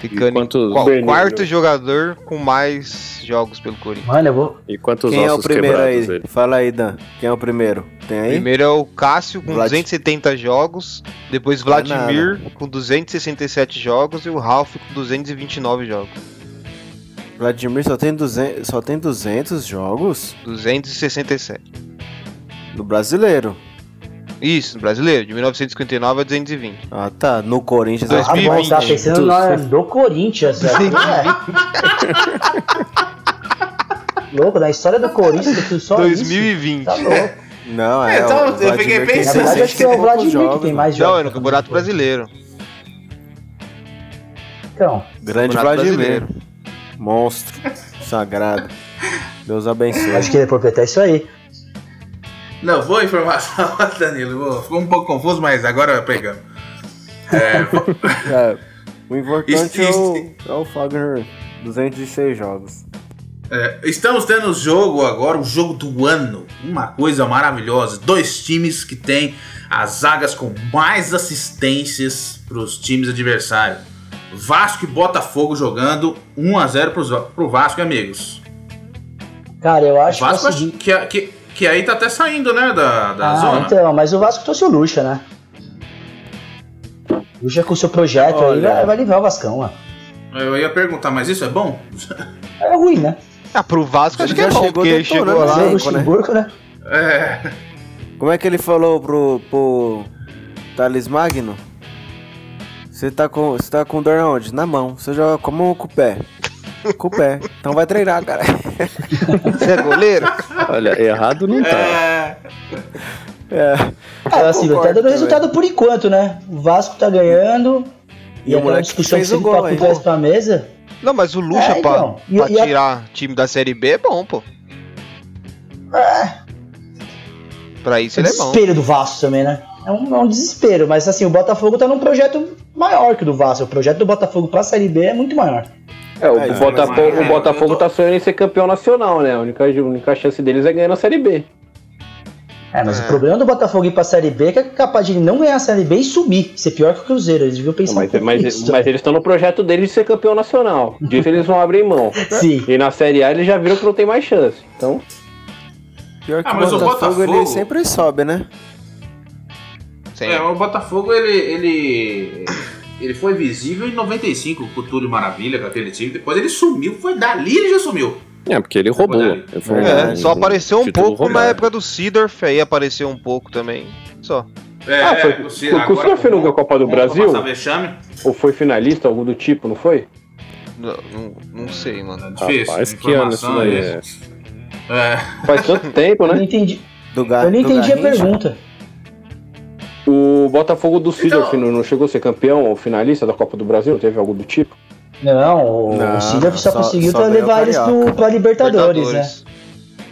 Ficando Bernardo? quarto jogador com mais jogos pelo Corinthians. Eu vou. E quantos Quem é o primeiro aí? quebrados ele? Fala aí, Dan. Quem é o primeiro? Tem aí? Primeiro é o Cássio com Vlad. 270 jogos, depois Não é Vladimir com 267 jogos e o Ralf com 229 jogos. Vladimir só tem 200, só tem 200 jogos 267. No brasileiro. Isso, no brasileiro, de 1959 a 220. Ah, tá. No Corinthians. Ah, bom, 2020. tá pensando na, do Corinthians, velho. É. Louco, na história do Corinthians, do só 2020. isso. Tá louco. Não, É, é. então, o eu fiquei pensando. Na verdade, acho que é o 600 poucos Vladimir que jogos, tem mano. mais jogos. Não, é no Campeonato Brasileiro. Então, Grande Vladimir. Monstro. Sagrado. Deus abençoe. acho que por é isso aí. Não, boa informação, Danilo. Boa. Ficou um pouco confuso, mas agora pegamos. É, É, o importante é o, é o Fagner. 206 jogos. é, estamos tendo o jogo agora, o jogo do ano. Uma coisa maravilhosa. Dois times que têm as zagas com mais assistências para os times adversários. Vasco e Botafogo jogando 1x0 pro, pro Vasco, amigos. Cara, eu acho Vasco que é o seguinte. que, que, que aí tá até saindo, né, da, da Ah, zona. então, mas o Vasco trouxe o Lucha, né? Lucha com o seu projeto aí Olha. vai, vai livrar o Vascão, mano. Eu ia perguntar, mas isso é bom? É ruim, né? Ah, pro Vasco acho que é já bom, chegou porque chegou né? lá. É Elenco, né? Luxemburgo, né? É. Como é que ele falou pro, pro Thales Magno? Você tá com, você tá com dor onde? Na mão. Você joga como com o pé? Com o pé. Então vai treinar, cara. Você é goleiro? Olha, errado não tá. É. É. É, assim, tá concordo dando também. resultado por enquanto, né? O Vasco tá ganhando. E E, o moleque discussão que fez o você gol, o traz pra mesa. Não, mas o Lucha É, pra, então. E- pra e a- tirar time da Série B é bom, pô. Pra isso É ele é bom. desespero do Vasco também, né? É um, é um desespero, mas assim, o Botafogo tá num projeto maior que o do Vasco. O projeto do Botafogo pra Série B é muito maior. É, o É, isso Botafogo, é, o Botafogo tô- tá sonhando em ser campeão nacional, né? A única, a única chance deles é ganhar na Série B. É, mas É. o problema do Botafogo ir pra Série B é que é capaz de ele não ganhar a Série B e subir. Ser pior que o Cruzeiro. Eles deviam pensar Mas, um mas, nisso. mas eles estão no projeto deles de ser campeão nacional. Disso eles vão abrir mão. Sim. E na Série A eles já viram que não tem mais chance. Então, Pior que Ah, o mas o Botafogo, ele Botafogo- sempre sobe, né? Sim. É, o Botafogo, ele, ele. Ele foi visível em 95 com o Túlio Maravilha, com aquele time. Depois ele sumiu, foi dali ele já sumiu. É, porque ele roubou. Olha, Ele foi É, um- só apareceu um pouco na roubado. época do Seedorf, aí apareceu um pouco também. Só. É, Ah, foi- o o- o Cruzeiro foi no Copa do Brasil? Ou foi finalista, algo do tipo, não foi? Não, não, não sei, mano. É difícil. Rapaz, que ano isso daí é é? essa. É. Faz tanto tempo, Eu não né? entendi, Do Ga eu não do entendi a pergunta. O Botafogo do Seedorf Então- não, chegou a ser campeão ou finalista da Copa do Brasil? Teve algo do tipo? Não, o, Não, o Seedorf só, só- conseguiu só levar eles pro, pra Libertadores, né?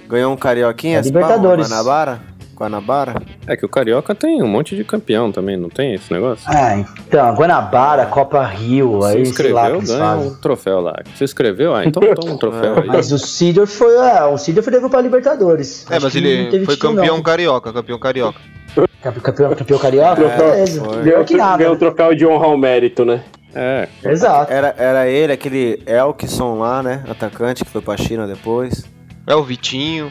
Ganhou um Carioquinha? É Libertadores. Guanabara? Guanabara? É que o Carioca tem um monte de campeão também, não tem esse negócio? Ah, então, Guanabara, Copa Rio, Se aí lá inscreveu, que eles ganha um troféu lá. Se inscreveu, ah, então toma um troféu aí. Mas o Seedorf foi, é, o Seedorf levou pra Libertadores. É, Acho mas ele teve foi campeão não. carioca, campeão carioca. Campe- Campeão, campeão carioca? É, Beleza. foi. Pior que nada. Ganhou o troféu de honra ao mérito, né? É, Exato. Era, era ele, aquele Elkson lá, né? Atacante que foi pra China depois. É o Vitinho,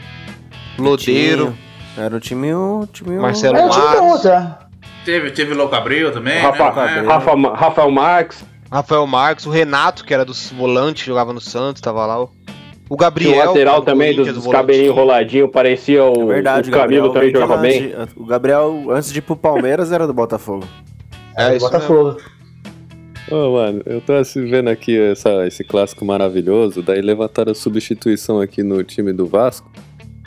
Lodeiro. Tinha- Era um time. Um, time Marcelo É? Teve, teve Louco Abreu também. Rafa, né? É. Rafa, Ma- Rafael Marques, Rafael Marques, o Renato, que era dos volantes, jogava no Santos, tava lá. O, o Gabriel. o lateral do também, dos, cabelinhos enroladinhos, parecia o, É verdade, o Camilo também jogava bem. de- o Gabriel, antes de ir pro Palmeiras, era do Botafogo. É, isso mesmo. Botafogo. Ô, mano, eu tô vendo aqui essa, esse clássico maravilhoso, daí levantaram a substituição aqui no time do Vasco,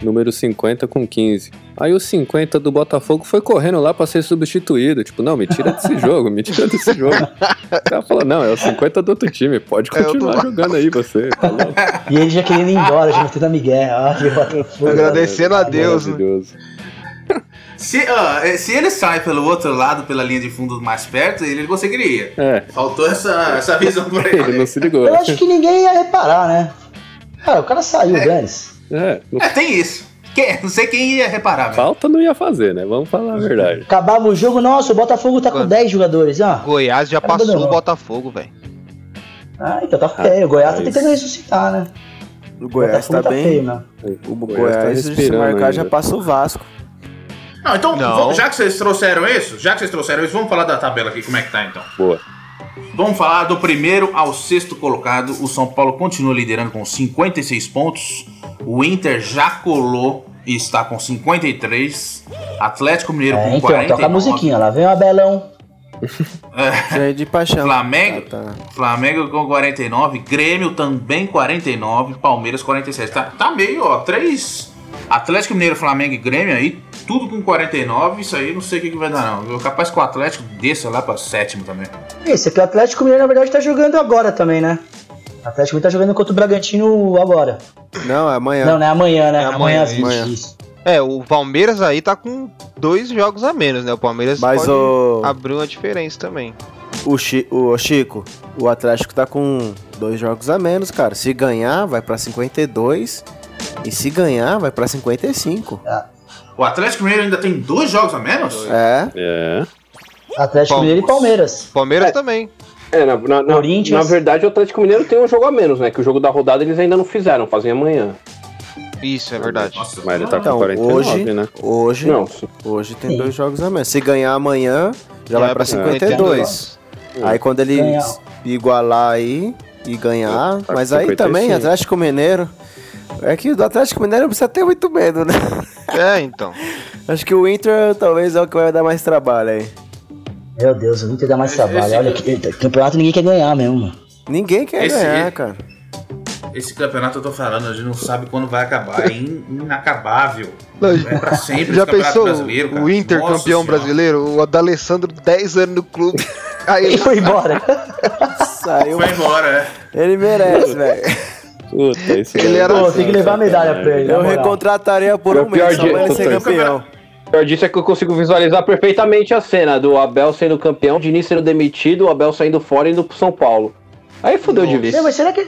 número 50 com 15. Aí o 50 do Botafogo foi correndo lá pra ser substituído. Tipo, não, me tira desse jogo, me tira desse jogo. O cara falou, não, é o 50 do outro time, pode É continuar Vasco. jogando aí você. Tá louco? E ele já querendo ir embora, já metendo a Miguel. Botafogo. Agradecendo a Deus, né? Maravilhoso. Se, ó, eh, se ele sai pelo outro lado, pela linha de fundo mais perto, ele conseguiria. É, Faltou essa, essa visão pra ele ele. não se ligou. Eu acho que ninguém ia reparar, né? Cara, o cara saiu, Dani. É, não- É, tem isso. Quem- não sei quem ia reparar, velho. falta não ia fazer, né? Vamos falar a verdade. Acabava o jogo, nossa, o Botafogo tá com Mano. 10 jogadores. Ah, Goiás já Caramba, passou não. o Botafogo, velho. ah então tá feio. O Goiás tá tentando ressuscitar, né? O Goiás Botafogo tá bem. feio, né? O Goiás Goiás, tá se marcar, já ainda. passa o Vasco. Não, então, Não. já que vocês trouxeram isso, já que vocês trouxeram isso, vamos falar da tabela aqui, como é que tá então. Boa. Vamos falar do primeiro ao sexto colocado. O São Paulo continua liderando com 56 pontos. O Inter já colou está com 53. Atlético Mineiro É, com então, 49. toca a musiquinha lá. Vem o Abelão. Já é de paixão. Flamengo? Tá, tá. Flamengo com 49, Grêmio também 49, Palmeiras 47. Tá, tá meio, ó, três. Atlético Mineiro, Flamengo e Grêmio aí, tudo com 49. Isso aí não sei o que, que vai dar, não. Eu capaz que o Atlético desça lá pra sétimo também. Esse aqui, o Atlético Mineiro, na verdade, tá jogando agora também, né? O Atlético tá jogando contra o Bragantino agora. Não, é amanhã. Não, não é amanhã, né? É amanhã, amanhã, às 20. amanhã. Isso. É, o Palmeiras aí tá com dois jogos a menos, né? O Palmeiras Mas pode o, abrir uma diferença também. o, Chi- o Chico, o Atlético tá com dois jogos a menos, cara. Se ganhar, vai pra 52. E se ganhar, vai pra 55. O Atlético Mineiro ainda tem dois jogos a menos? É. É. Atlético Palmeiras. Mineiro e Palmeiras. Palmeiras também. É, na, na, na, Corinthians. na verdade o Atlético Mineiro tem um jogo a menos, né? Que o jogo da rodada eles ainda não fizeram, fazem amanhã. Isso, é verdade. Nossa, Mas ele tá com Então, 49, hoje, né? hoje, Não, hoje tem Sim. dois jogos a menos. Se ganhar amanhã, já Já vai é pra pra 52. Aí quando ele Ganhar. igualar aí e ganhar, Tá com mas aí 55. também Atlético Mineiro, é que do Atlético Mineiro precisa ter muito medo, né? É, então. Acho que o Inter talvez é o que vai dar mais trabalho aí. Meu Deus, o Inter dá mais Esse- trabalho. esse- Olha, que, campeonato ninguém quer ganhar mesmo. mano. Ninguém quer Esse- ganhar, cara. Esse campeonato eu tô falando, a gente não sabe quando vai acabar. É in- inacabável. Não, É pra sempre Já esse campeonato pensou brasileiro, cara. o Inter Nossa campeão Senhora. brasileiro? O Adalessandro 10 anos no clube. Aí Ele foi embora. Saiu. Foi embora, é. Ele merece, velho. Puta, isso Ele era- Pô, tem que levar a medalha pra ele. Eu recontrataria por É um mês só pra ele ser campeão. O pior disso é que eu consigo visualizar perfeitamente a cena do Abel sendo campeão, o Diniz sendo demitido, o Abel saindo fora e indo pro São Paulo. Aí fudeu de vez. Mas será que.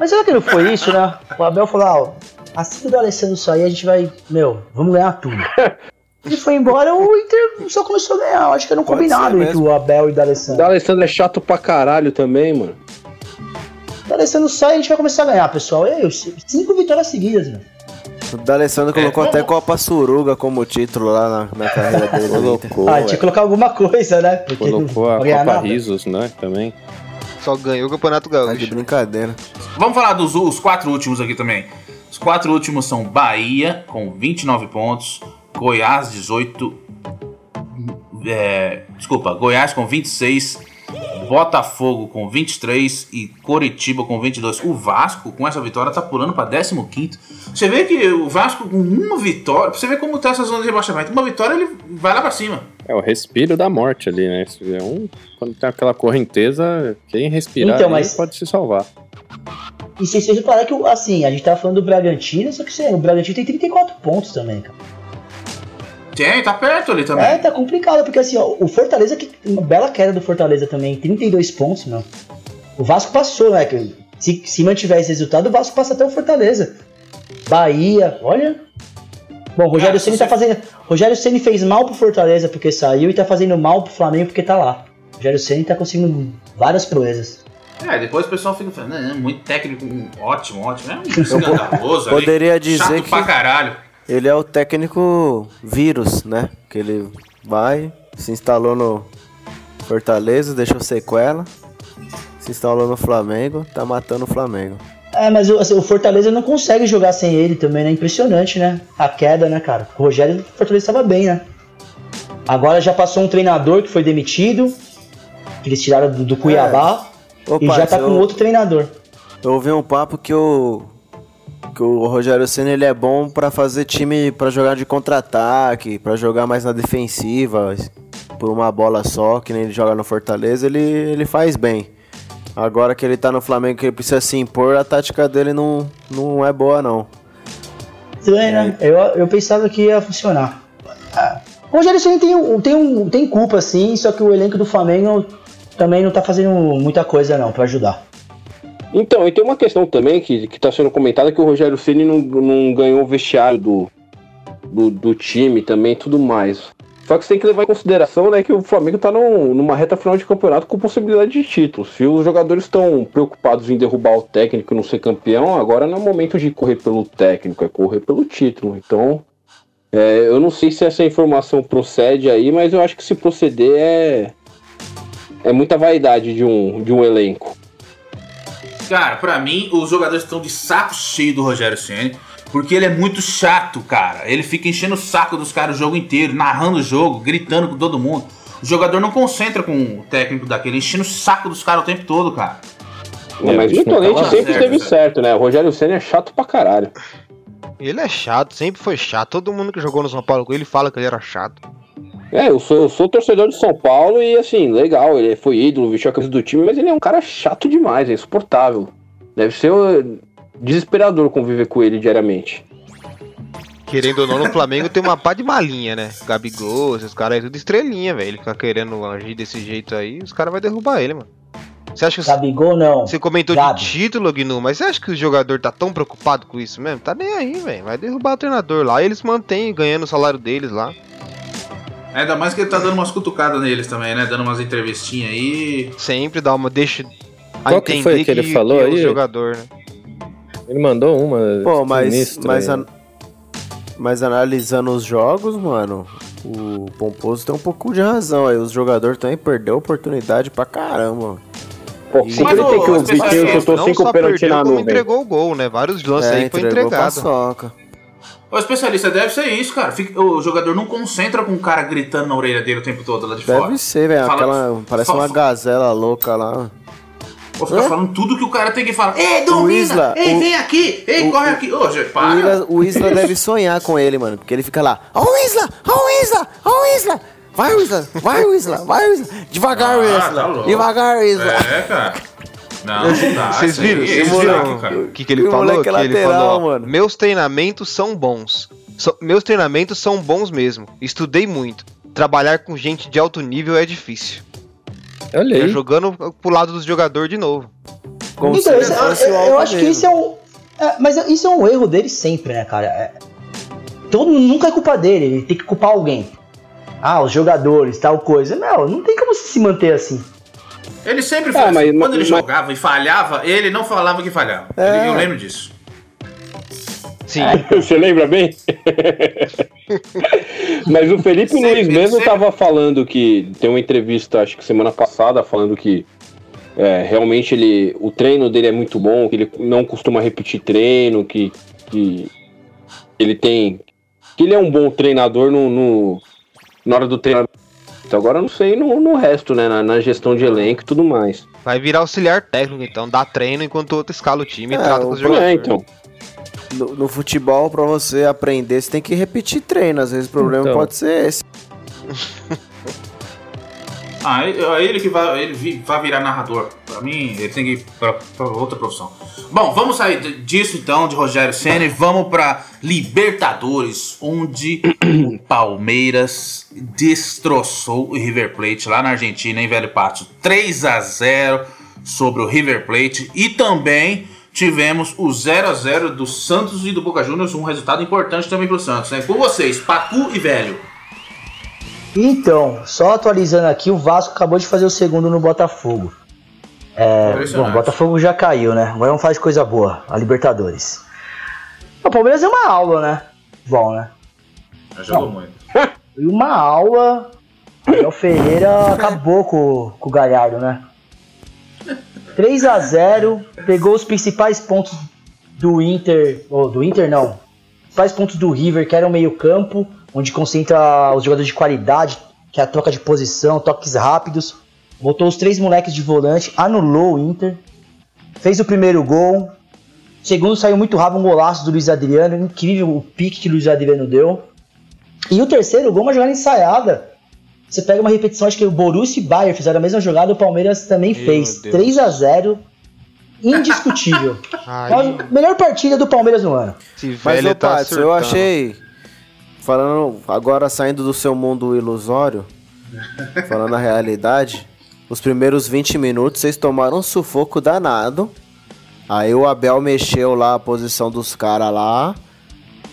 Mas será que não foi isso, né? O Abel falou, ó, assim que o Alessandro sair, a gente vai. Meu, vamos ganhar tudo. ele foi embora, o Inter só começou a ganhar. Eu acho que era um Pode combinado entre o Abel e o O D'Alessandro. D'Alessandro é chato pra caralho também, mano. O D'Alessandro sai e a gente vai começar a ganhar, pessoal. E aí, cinco vitórias seguidas, meu. O D'Alessandro colocou É, até Copa Suruga como título lá na, na carreira dele. Colocou, Ah, é, tinha que colocar alguma coisa, né? Porque colocou a Copa nada. Risos, né? Também. Só ganhou o Campeonato Tá de Gaúcho. brincadeira. Vamos falar dos os quatro últimos aqui também. Os quatro últimos são Bahia, com 29 pontos. Goiás, 18. É, desculpa, Goiás com 26. Botafogo com 23 e Coritiba com 22. O Vasco, com essa vitória, tá pulando pra 15. Você vê que o Vasco, com uma vitória, pra você ver como tá essa zona de rebaixamento. Uma vitória, ele vai lá pra cima. É o respiro da morte ali, né? É um, quando tem aquela correnteza, quem respirar Então, mas- pode se salvar. E se vocês reparar que, assim, a gente tava falando do Bragantino, só que assim, o Bragantino tem 34 pontos também, cara. Tem, tá perto ali também. É, tá complicado, porque assim, ó, o Fortaleza, que uma bela queda do Fortaleza também, 32 pontos, meu. O Vasco passou, né? que Se, se mantiver esse resultado, o Vasco passa até o Fortaleza. Bahia, olha. Bom, o Rogério É, Ceni tá fazendo. Rogério Ceni fez mal pro Fortaleza porque saiu e tá fazendo mal pro Flamengo porque tá lá. O Rogério Ceni tá conseguindo várias proezas. É, depois o pessoal fica falando, "Não, muito técnico, ótimo, ótimo. É um escandaloso ali. Poderia dizer Chato que pra caralho. Ele é o técnico vírus, né? Que ele vai, se instalou no Fortaleza, deixou sequela. Se instalou no Flamengo, tá matando o Flamengo. É, mas o, assim, o Fortaleza não consegue jogar sem ele também, né? Impressionante, né? A queda, né, cara? O Rogério o Fortaleza estava bem, né? Agora já passou um treinador que foi demitido, que eles tiraram do, do Cuiabá, Ô, e já tá com eu- outro treinador. Eu ouvi um papo que o que o Rogério Ceni ele é bom pra fazer time pra jogar de contra-ataque, pra jogar mais na defensiva, por uma bola só, que nem ele joga no Fortaleza, ele, ele faz bem. Agora que ele tá no Flamengo que ele precisa se impor, a tática dele não, não é boa não. Estranho, né? Eu, eu pensava que ia funcionar. Ah, O Rogério Ceni tem, tem, um, tem culpa, sim, só que o elenco do Flamengo também não tá fazendo muita coisa, não, pra ajudar. Então, e tem uma questão também que, que tá sendo comentada que o Rogério Ceni não, não ganhou o vestiário do, do, do time também tudo mais. Só que você tem que levar em consideração né, que o Flamengo tá num- numa reta final de campeonato com possibilidade de título. Se os jogadores estão preocupados em derrubar o técnico e não ser campeão, agora não é momento de correr pelo técnico, é correr pelo título. Então, é, eu não sei se essa informação procede aí, mas eu acho que se proceder é, é muita vaidade de um, de um elenco. Cara, pra mim, os jogadores estão de saco cheio do Rogério Ceni, porque ele é muito chato, cara. Ele fica enchendo o saco dos caras o jogo inteiro, narrando o jogo, gritando com todo mundo. O jogador não concentra com o técnico daquele, enchendo o saco dos caras o tempo todo, cara. É, mas não Tonente tava sempre certo, esteve velho. certo, né? O Rogério Senna é chato pra caralho. Ele é chato, sempre foi chato. Todo mundo que jogou no São Paulo com ele fala que ele era chato. É, eu sou, eu sou torcedor de São Paulo e, assim, legal, ele foi ídolo, vestiu a camisa do time, mas ele é um cara chato demais, é insuportável. Deve ser uh, desesperador conviver com ele diariamente. Querendo ou não, no Flamengo tem uma pá de malinha, né? Gabigol, esses caras aí, tudo estrelinha, velho. Ele fica querendo agir desse jeito aí, os caras vão derrubar ele, mano. Você acha que. Gabigol não. Você comentou Gabi. de título, Gnu, mas você acha que o jogador tá tão preocupado com isso mesmo? Tá nem aí, velho. Vai derrubar o treinador lá e eles mantêm ganhando o salário deles lá. Ainda mais que ele tá dando umas cutucadas neles também, né? Dando umas entrevistinhas aí. Sempre dá uma. Deixa. Qual que foi que ele falou é o aí? jogador, né? Ele mandou uma. Pô, mas, mas, an- mas analisando os jogos, mano, o Pomposo tem um pouco de razão aí. Os jogadores também perdeu oportunidade pra caramba. Pô, Mas sempre o- tem que o Vitinho chutou cinco pênaltis na nuvem. entregou o gol, né? Vários lances É, aí foi entregou entregado. paçoca. O especialista deve ser isso, cara. Fica- o jogador não concentra com o cara gritando na orelha dele o tempo todo lá de fora. Deve ser, velho. Aquela. Parece fala- uma gazela louca lá. Ou ficar Hã? falando tudo que o cara tem que falar. Ei, domina! Isla, Ei, o- vem aqui! Ei, o- corre aqui! Ô, gente, O para! Isla, o Isla deve sonhar com ele, mano. Porque ele fica lá. Ó o Isla! Ó o Isla! Ó o Isla! Vai, Isla! Vai, Isla! Vai, Isla! Devagar, Ah, Isla! tá. Devagar, Isla! É, cara. Não, não dá. Vocês viram? é Vocês viram o que, que ele falou? moleque Que é ele lateral, falou, mano. meus treinamentos são bons. So- meus treinamentos são bons mesmo. Estudei muito. Trabalhar com gente de alto nível é difícil. Olha Tá aí. jogando pro lado dos jogadores de novo. Como Então, se ele eu, eu acho que dele. isso é um. é, mas isso é um erro dele sempre, né, cara? É, Então nunca é culpa dele, ele tem que culpar alguém. Ah, os jogadores, tal coisa. Não, não tem como se manter assim. Ele sempre foi Ah, mas- Quando ele mas- jogava e falhava, ele não falava que falhava. É. Ele- Eu lembro disso. Sim. Você lembra bem? Mas o Felipe Sempre, Luiz mesmo sempre. tava falando que. Tem uma entrevista, acho que semana passada, falando que é, realmente ele. O treino dele é muito bom, que ele não costuma repetir treino, que, que ele tem. Que ele é um bom treinador no, no- na hora do treinamento. Agora eu não sei no, no resto, né? Na, na gestão de elenco e tudo mais. Vai virar auxiliar técnico, então. Dá treino enquanto o outro escala o time e É, trata o com os jogadores. É, então. No, no futebol, pra você aprender, você tem que repetir treino. Às vezes o problema Então. pode ser esse. Ah, ele, é ele que vai, ele vai virar narrador. Pra mim, ele tem que ir pra, pra outra profissão. Bom, vamos sair disso então, de Rogério Senna, e vamos pra Libertadores, onde o Palmeiras destroçou o River Plate lá na Argentina, em Velho Pátio. 3 a 0 sobre o River Plate. E também tivemos o 0 a 0 do Santos e do Boca Juniors, um resultado importante também pro Santos. Né? Com vocês, Pacu e Velho. Então, só atualizando aqui, o Vasco acabou de fazer o segundo no Botafogo. É, bom, o Botafogo já caiu, né? Agora vamos fazer coisa boa, a Libertadores. O Palmeiras é uma aula, né? Bom, né? Já jogou muito. E uma aula. Abel Ferreira acabou com, com o Galhardo, né? 3 a 0 pegou os principais pontos do Inter. Ou do Inter não. Os principais pontos do River, que era o meio-campo, onde concentra os jogadores de qualidade, que é a troca de posição, toques rápidos. Botou os três moleques de volante, anulou o Inter. Fez o primeiro gol. Segundo saiu muito rápido, um golaço do Luiz Adriano. Incrível o pique que o Luiz Adriano deu. E o terceiro gol, uma jogada ensaiada. Você pega uma repetição, acho que o Borussia e Bayern fizeram a mesma jogada, o Palmeiras também Meu fez. Deus. 3 a 0 Indiscutível. Mas, melhor partida do Palmeiras no ano. Mas, ô, tá surtando. eu achei. Falando agora, saindo do seu mundo ilusório, falando a realidade, os primeiros 20 minutos vocês tomaram um sufoco danado. Aí o Abel mexeu lá a posição dos caras lá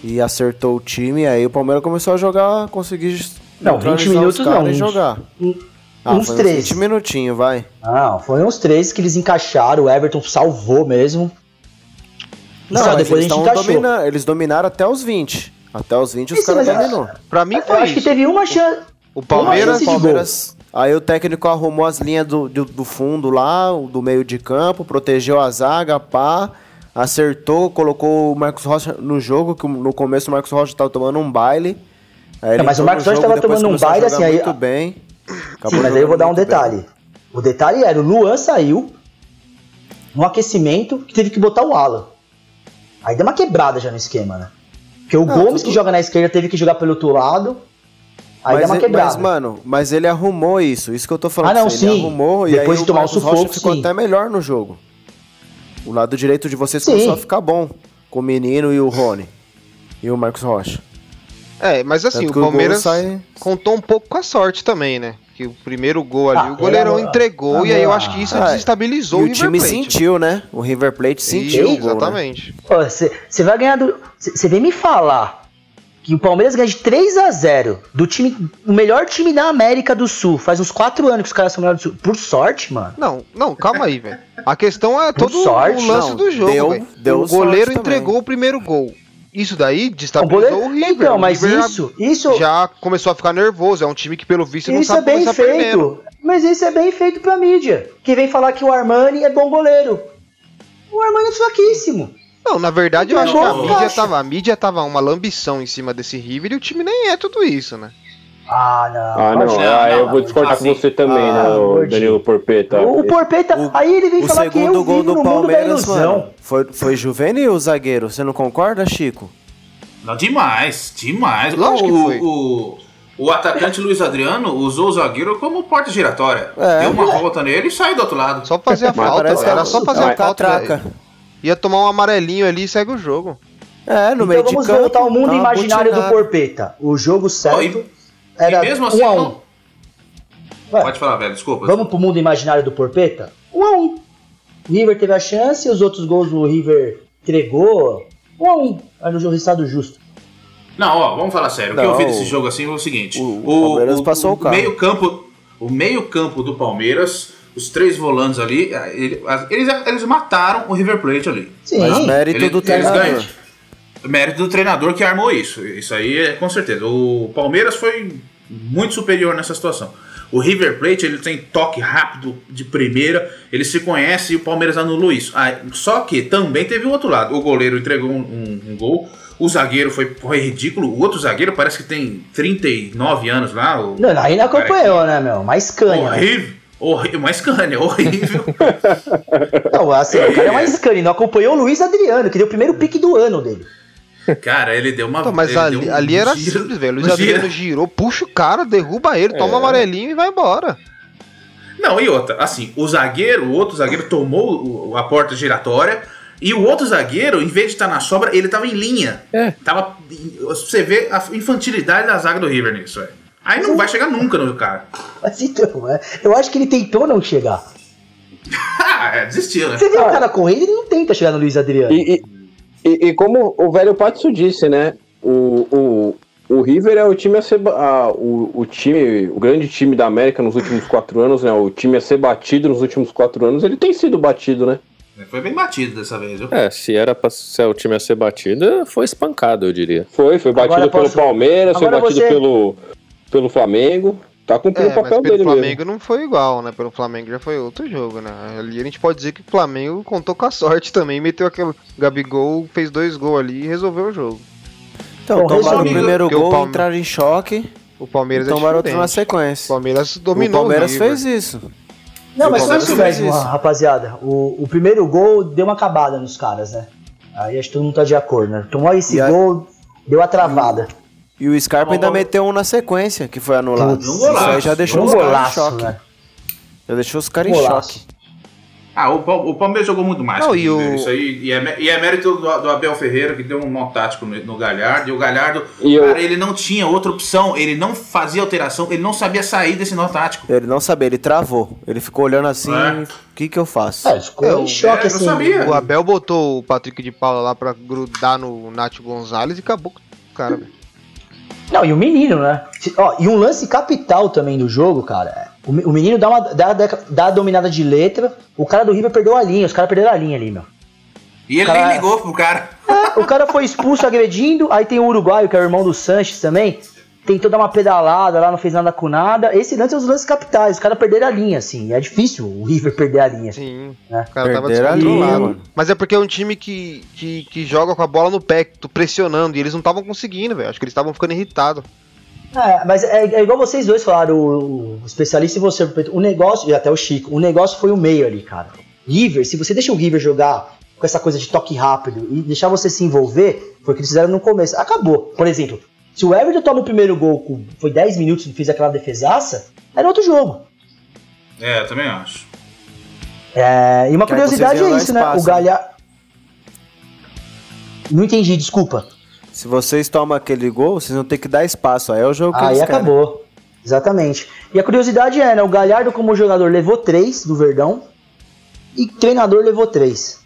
e acertou o time. Aí o Palmeiras começou a jogar, conseguir Não, 20 neutralizar os minutos não, uns- jogar. um- Ah, uns foi três. 20 minutinhos, vai. Não, foram os três que eles encaixaram, o Everton salvou mesmo. Não, só mas depois a eles, gente tavam encaixou. domina- eles dominaram até os 20. Até os 20 os Isso, caras mas é- dominou. Pra mim Eu foi acho que isso. teve uma chance. O Palmeiras. Palmeiras. Aí o técnico arrumou as linhas do, do, do fundo lá, do meio de campo, protegeu a zaga, pá, acertou, colocou o Marcos Rocha no jogo, que no começo o Marcos Rocha tava tomando um baile. Não, mas o Marcos Rocha tava tomando um baile, assim, aí- muito bem. Acabou Sim, mas aí eu vou dar um muito bem. detalhe. O detalhe era, o Luan saiu no aquecimento que teve que botar o Alan. Aí deu uma quebrada já no esquema, né? Porque o Não, Gomes tudo- que joga na esquerda teve que jogar pelo outro lado. Aí Mas, deu uma ele- quebrada. mas, mano, mas ele arrumou isso, isso que eu tô falando. Ah, não, pra você, Ele sim. arrumou e Depois aí de tomar o sufoco, ficou sim. até melhor no jogo. O lado direito de vocês Sim. começou a ficar bom, com o menino e o Rony. E o Marcos Rocha. É, mas assim, Tanto o que o Palmeiras sai- contou um pouco com a sorte também, né? Que o primeiro gol ali, Ah, o goleirão era- entregou, ah, e aí eu acho que isso Ah, desestabilizou E o o River time Plate. sentiu, né? O River Plate sentiu Isso, o gol, né? exatamente. Você vai ganhar do. Você vem me falar que o Palmeiras ganha de 3 a 0 do time. O melhor time da América do Sul. Faz uns 4 anos que os caras são melhores do Sul. Por sorte, mano. Não, não, calma aí, velho. A questão é todo sorte, o lance não, do jogo, deu- O goleiro sorte também. entregou o primeiro gol. Isso daí destabilizou goleiro- o River. Então, O mas River já- isso, isso, já começou a ficar nervoso. É um time que, pelo visto, não isso é sabe bem perdendo. feito. Mas isso é bem feito pra mídia. Que vem falar que o Armani é bom goleiro. O Armani é fraquíssimo. Não, na verdade, eu acho que a mídia, tava, a mídia tava uma lambição em cima desse River e o time nem é tudo isso, né? Ah, não. Ah, não. Imagina. Ah, eu não, vou discordar assim, com você também, ah, né, o. Danilo Porpeta. O Porpeta, O- aí ele vem O falar que segundo eu gol vivo do no mundo da Palmeiras, ilusão. mano, foi, foi juvenil o zagueiro. Você não concorda, Chico? Não, demais, demais. Lógico que o, foi. O, o atacante Luiz Adriano usou o zagueiro como porta giratória. É. Deu uma volta nele e saiu do outro lado. Só fazer a falta, que era só fazer a falta. velho. Ia tomar um amarelinho ali e segue o jogo. É, no meio Então de vamos campo. voltar ao mundo uma imaginário do. Porpeta. O jogo certo e- era e mesmo assim, 1 a 1. não- Vai. Pode falar, velho, desculpa. Vamos pro mundo imaginário do Porpeta? 1 a 1. O River teve a chance, os outros gols o River entregou. 1 a 1. Era o resultado justo. Não, ó, vamos falar sério. o que eu Não, vi desse jogo assim foi o seguinte: o- o Palmeiras passou o carro. meio campo, o meio campo do Palmeiras, os três volantes ali, eh, ele- eles, eles mataram o River Plate ali. Sim. Mas mérito Ele- do eles treinador. ganham. Mérito do treinador que armou isso. Isso aí é com certeza. O Palmeiras foi muito superior nessa situação. O River Plate ele tem toque rápido de primeira, ele se conhece e o Palmeiras anulou isso. Ah, só que também teve o outro lado. O goleiro entregou um, um- um gol, o zagueiro foi, foi ridículo. O outro zagueiro parece que tem 39 anos lá. O, Não, aí não acompanhou, né, meu? Mais canha. horrível. Horrível, mas Scania, horrível. Não, assim, o cara é mais canha. Não acompanhou o Luiz Adriano, que deu o primeiro pique do ano dele. Cara, ele deu uma. Então, mas ele ali, deu um ali era giro- simples, velho. O Luiz giro. Adriano girou, puxa o cara, derruba ele, toma É. um amarelinho e vai embora. Não, e outra, assim, o zagueiro, o outro zagueiro tomou o- a porta giratória e o outro zagueiro, em vez de estar na sobra, ele tava em linha. É. Tava, você vê a infantilidade da zaga do River nisso, velho. Aí não vai chegar nunca no cara. Mas então, né? eu acho que ele tentou não chegar. Ah, é, desistiu, né? Você vê o cara correndo, ele não tenta chegar no Luiz Adriano. E, e, e- e como o velho Patso disse, né? O, o, o River é o time a ser. a- o, o time, o grande time da América nos últimos quatro anos, né? O time a ser batido nos últimos quatro anos, ele tem sido batido, né? Foi bem batido dessa vez, viu? É, se era pra ser o time a ser batido, foi espancado, eu diria. Foi, foi batido Agora pelo posso- Palmeiras, foi Agora batido você- pelo, pelo Flamengo. Tá cumprindo É, o mas papel pelo dele Flamengo mesmo. não foi igual, né? Pelo Flamengo já foi outro jogo, né? Ali a gente pode dizer que o Flamengo contou com a sorte também, meteu aquele Gabigol, fez dois gols ali e resolveu o jogo. Então, tomaram o primeiro porque o gol, Palme- entraram em choque O Palmeiras e é tomaram outro na diferente. O sequência. Palmeiras O dominou Palmeiras River. fez isso. Não, mas O só isso mesmo, isso. rapaziada. O, o primeiro gol deu uma acabada nos caras, né? Aí acho que todo mundo tá de acordo, né? Tomou esse E a- gol, deu a travada. E o Scarpa ainda meteu um na sequência, que foi anulado. Um Isso aí golaço, já deixou um os caras em golaço, choque. né? Já deixou os caras em Golaço. choque. Ah, o, o Palmeiras jogou muito mais. Não, e o Isso aí, e, é, e é mérito do, do Abel Ferreira, que deu um nó tático no, no Galhardo. E o Galhardo, E eu- cara, ele não tinha outra opção. Ele não fazia alteração, ele não sabia sair desse nó tático. Ele não sabia, ele travou. Ele ficou olhando assim, É. o que que eu faço? É, ficou É, em o- choque, é, eu assim. sabia. O Abel botou o Patrick de Paula lá pra grudar no Nath Gonzalez e acabou com o cara, velho. Não, e o menino, né? Ó, e um lance capital também do jogo, cara. O, o menino dá uma dá, dá, dá a dominada de letra, o cara do River perdeu a linha, os caras perderam a linha ali, meu. E ele Cara- nem ligou pro cara. O cara foi expulso agredindo, aí tem o uruguaio, que é o irmão do Sanches também. Tentou dar uma pedalada lá, não fez nada com nada. Esse lance é os lances capitais, os caras perderam a linha, assim. É difícil o River perder a linha. Sim, É. o cara tava Perderam a linha, descontrolado. Mas é porque é um time que, que, que joga com a bola no pé, pressionando, e eles não estavam conseguindo, velho. Acho que eles estavam ficando irritados. É, mas é, é igual vocês dois falaram, o, o especialista e você, o negócio, e até o Chico, o negócio foi o meio ali, cara. River, se você deixa o River jogar com essa coisa de toque rápido e deixar você se envolver, foi o que eles fizeram no começo. Acabou. Por exemplo, se o Everton toma o primeiro gol, com, foi 10 minutos e fez aquela defesaça, era outro jogo. É, eu também acho. É, e uma Que curiosidade é isso, né? espaço, O Galhar. Não entendi, desculpa. Se vocês tomam aquele gol, vocês vão ter que dar espaço. Aí é o jogo que Aí eles querem. acabou. Exatamente. E a curiosidade é, né? O Galhardo, como jogador, levou 3 do Verdão. E treinador levou 3.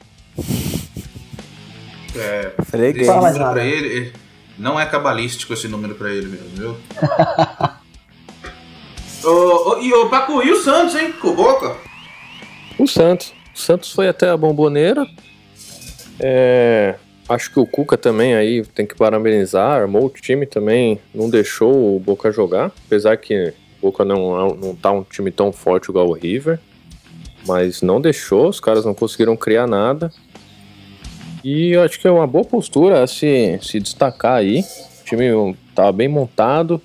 É, Freguês. Fala mais nada. pra ele, ele- não é cabalístico esse número pra ele mesmo, viu? Ô, ô, e o Pacu, e o Santos, hein? Com o Boca? O Santos. O Santos foi até a bomboneira. É, acho que o Cuca também aí tem que parabenizar, armou o time também, não deixou o Boca jogar, apesar que o Boca não, é- não tá um time tão forte igual o River, mas não deixou, os caras não conseguiram criar nada. E eu acho que é uma boa postura se, se destacar aí. O time tava bem montado.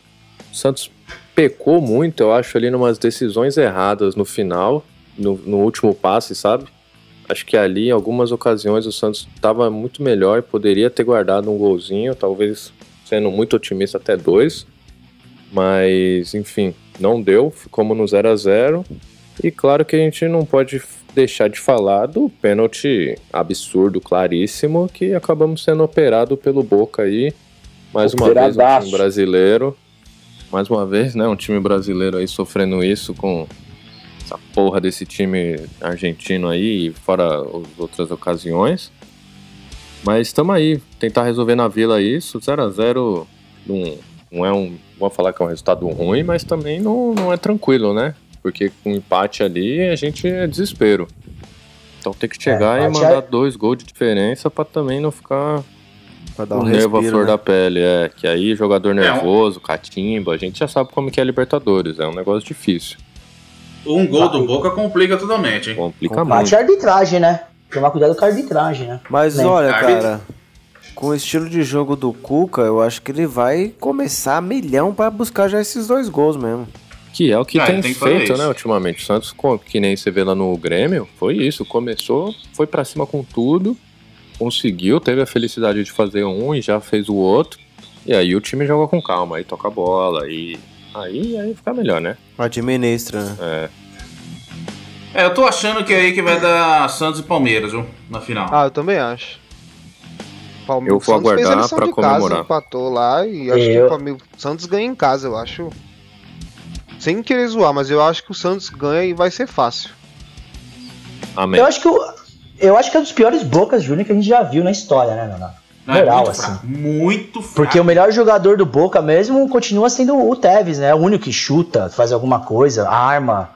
O Santos pecou muito, eu acho, ali numas decisões erradas no final, no, no último passe, sabe? Acho que ali, em algumas ocasiões, o Santos estava muito melhor, poderia ter guardado um golzinho, talvez sendo muito otimista até dois. Mas, enfim, não deu, ficamos no 0 a 0 E claro que a gente não pode deixar de falar do pênalti absurdo, claríssimo, que acabamos sendo operado pelo Boca aí. Mais uma vez, um time brasileiro. Mais uma vez, né? Um time brasileiro aí sofrendo isso com essa porra desse time argentino aí, fora as outras ocasiões. Mas estamos aí, tentar resolver na vila isso. 0 a 0 não, não é um. Vou falar que é um resultado ruim, mas também não, não é tranquilo, né? Porque com empate ali a gente é desespero. Então tem que chegar e empate mandar é- dois gols de diferença pra também não ficar Pra dar o um nervo à respiro, flor né? da pele. É, que aí jogador um- nervoso, catimba, a gente já sabe como que é Libertadores, é um negócio difícil. Um gol do Boca complica totalmente, hein? Complica Bate muito. a arbitragem, né? Tomar cuidado com a arbitragem, né? Mas Né? olha, cara, com o estilo de jogo do Cuca, eu acho que ele vai começar a milhão pra buscar já esses dois gols mesmo. Que é o que Ah, tem, tem que feito, né, ultimamente. O Santos, que nem você vê lá no Grêmio, foi isso. Começou, foi pra cima com tudo, conseguiu, teve a felicidade de fazer um e já fez o outro. E aí o time joga com calma, aí toca a bola, e aí, aí fica melhor, né? Administra, né? É, É, eu tô achando que é aí que vai dar Santos e Palmeiras, viu? Na final. Ah, eu também acho. Palme- Eu vou aguardar de comemorar. Casa, empatou lá e acho que Eu- o Palme- o Santos ganha em casa, eu acho. Sem querer zoar, mas eu acho que o Santos ganha e vai ser fácil. amém. Eu acho que o, eu acho que é um dos piores Bocas Júnior que a gente já viu na história, né, Nonato? Não, é Moral, muito assim. fraco. Muito fraco. Porque o melhor jogador do Boca mesmo continua sendo o Tevez, né? É o único que chuta, faz alguma coisa, arma.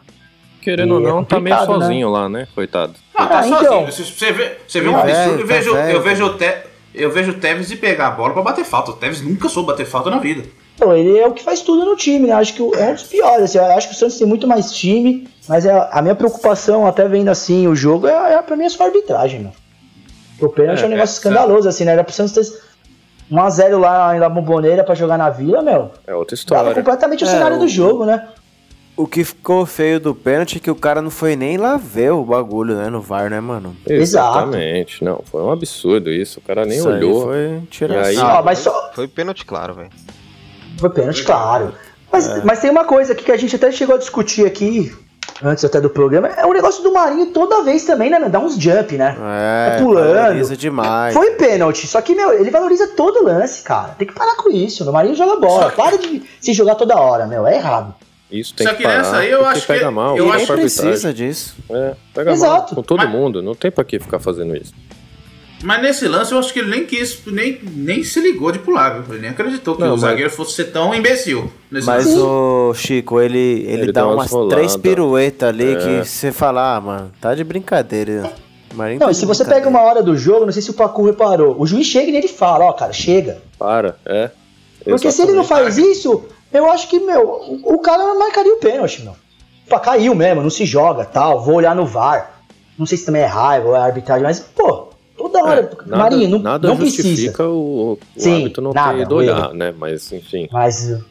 Querendo ou é não, tá meio né? sozinho lá, né? Coitado. Não, tá Ah, sozinho. então. Você, vê, você vê um Tá absurdo. velho, eu tá vejo, velho, eu, vejo tá o Te, eu vejo o Tevez e pegar a bola pra bater falta. O Tevez nunca soube bater falta na vida. Então, ele é o que faz tudo no time, né? Acho que é um dos piores. Assim, acho que o Santos tem muito mais time, mas é, a minha preocupação, até vendo assim o jogo, é, é pra mim é só a arbitragem, meu. O pênalti é, É, um negócio é, escandaloso, assim, né? Era pro Santos ter 1x0 lá na bomboneira pra jogar na vila, meu. É outra Dava história. completamente o É, cenário o- do jogo, né? O que ficou feio do pênalti é que o cara não foi nem lá ver o bagulho, né, no VAR, né, mano? Exatamente. Não, foi um absurdo isso. O cara nem Isso aí olhou. foi tiração. E aí- Ah, mas só, Foi pênalti claro, velho. Foi pênalti, claro. Mas, É. mas tem uma coisa aqui que a gente até chegou a discutir aqui, antes até do programa, é o negócio do Marinho toda vez também, né? Dá uns jump, né? É, Tá pulando. valoriza demais. Foi pênalti, só que, meu, ele valoriza todo lance, cara. Tem que parar com isso. O Marinho joga bola. Para de se jogar toda hora, meu. É errado. Isso tem Só que que parar, nessa aí eu acho que- pega mal. eu acho arbitragem. precisa disso. É, pega mal Exato. com todo Mas- mundo. Não tem pra que ficar fazendo isso. Mas nesse lance eu acho que ele nem quis, nem, nem se ligou de pular, viu? Ele nem acreditou que Não, o mas- zagueiro fosse ser tão imbecil. Nesse Mas lance. o Chico, ele, ele, Ele dá dá umas roladas. três piruetas ali É. que você fala, ah, mano, tá de brincadeira. Marinho Não, tá e se você pega uma hora do jogo, não sei se o Pacu reparou, o juiz chega e ele fala, ó, cara, chega. Para, é. Porque se ele não Exatamente. faz isso, eu acho que, meu, o, o cara marcaria o pênalti, meu. Pô, caiu mesmo, não se joga, tal, vou olhar no VAR. Não sei se também é raiva ou é arbitragem, mas, pô, toda hora. É, nada, Marinho, não, nada não justifica precisa. o, o Sim, árbitro não nada, ter ido olhar, erro. né? Mas, enfim. Mas Isso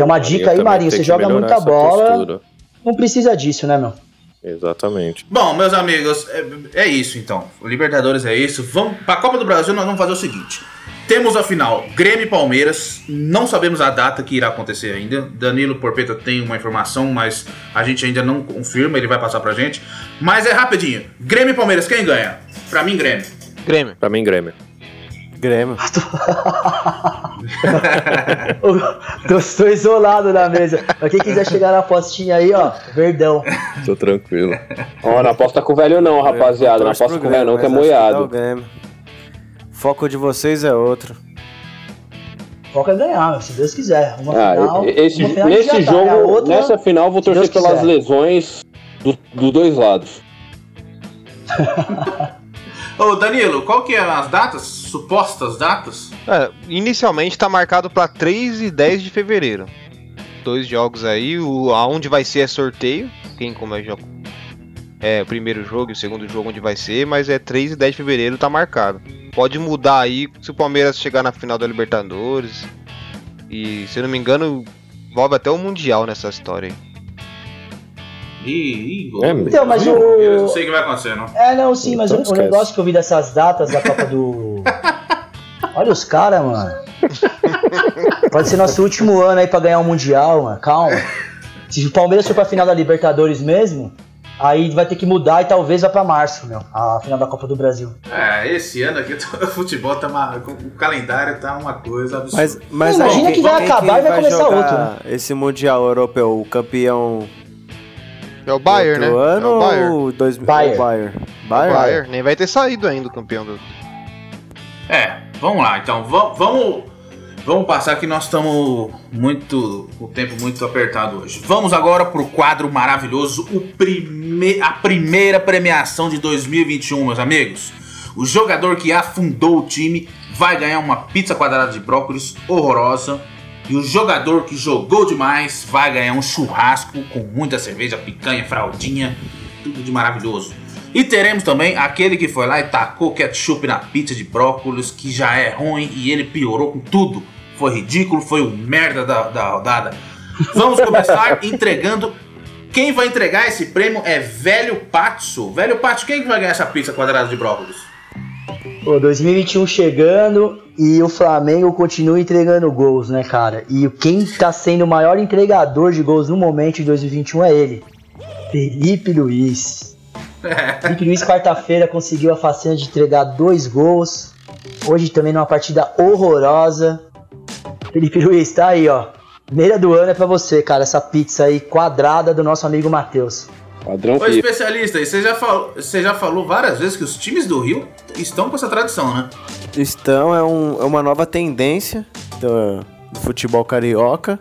é uma dica aí, Marinho, você joga muita bola. postura. não precisa disso, né, meu? Exatamente. Bom, meus amigos, é, é isso então. O Libertadores é isso. Vamos para a Copa do Brasil, nós vamos fazer o seguinte. Temos a final Grêmio e Palmeiras. Não sabemos a data que irá acontecer ainda. Danilo Porpeta tem uma informação, mas a gente ainda não confirma, ele vai passar pra gente. Mas é rapidinho. Grêmio e Palmeiras, quem ganha? Pra mim, Grêmio. Grêmio. Pra mim, Grêmio. Grêmio. Tô, tô isolado na mesa. Pra quem quiser chegar na postinha aí, ó, verdão. Tô tranquilo. Ó, não aposta com o velho não, rapaziada. Não aposta com o velho não, que é moiado. Grêmio. Foco de vocês é outro. Foca ganhar, meu, se Deus quiser. Uma Ah, final, esse, uma final nesse tá, jogo, outra, nessa final, eu vou torcer pelas quiser. lesões do- dos dois lados. Ô, Danilo, qual que eram as datas? Supostas datas? É, inicialmente tá marcado pra 3 e 10 de fevereiro. Dois jogos aí, o aonde vai ser é sorteio, quem como é. É, o primeiro jogo e o segundo jogo onde vai ser, mas é 3 e 10 de fevereiro tá marcado. Pode mudar aí se o Palmeiras chegar na final da Libertadores. E se eu não me engano, envolve até o Mundial nessa história aí. Ih, É, Então, mas Eu não o. sei o que vai acontecer, não. É, não, sim, mas Então o, o esquece. negócio que eu vi dessas datas da Copa do. Olha os caras, mano. Pode ser nosso último ano aí pra ganhar o Mundial, mano. Calma. Se o Palmeiras for pra final da Libertadores mesmo, aí vai ter que mudar e talvez vá pra março, meu. A final da Copa do Brasil. É, esse ano aqui o futebol tá uma, o calendário tá uma coisa absurda. Mas, mas Não, imagina que vai acabar e vai começar jogar outro, né? Esse Mundial Europeu, o campeão É o Bayern, né? ano é o Bayern. dois, Bayern. o Bayern? O Bayern? Bayern. Nem vai ter saído ainda o campeão do. É, vamos lá, então. Vamos, vamos, Vamos passar que nós estamos muito. o tempo muito apertado hoje. Vamos agora pro quadro maravilhoso, o prime, a primeira premiação de 2021, meus amigos. O jogador que afundou o time vai ganhar uma pizza quadrada de brócolis horrorosa. E o jogador que jogou demais vai ganhar um churrasco com muita cerveja, picanha, fraldinha, tudo de maravilhoso. E teremos também aquele que foi lá e tacou ketchup na pizza de brócolis, que já é ruim e ele piorou com tudo. Foi ridículo, foi o merda da, da rodada. Vamos começar entregando. Quem vai entregar esse prêmio é Velho Patso. Velho Patso, quem que vai ganhar essa pizza quadrada de brócolis? Pô, 2021 chegando e o Flamengo continua entregando gols, né, cara? E quem tá sendo o maior entregador de gols no momento de 2021 é ele. Felipe Luiz. Felipe Luiz, quarta-feira, conseguiu a façanha de entregar dois gols. Hoje também numa partida horrorosa. Felipe Luiz, tá aí, ó. Primeira do ano é pra você, cara. Essa pizza aí quadrada do nosso amigo Matheus. Padrão Ô, especialista, e você já, falou, você já falou várias vezes que os times do Rio estão com essa tradição, né? Estão é, um- é uma nova tendência do, do futebol carioca.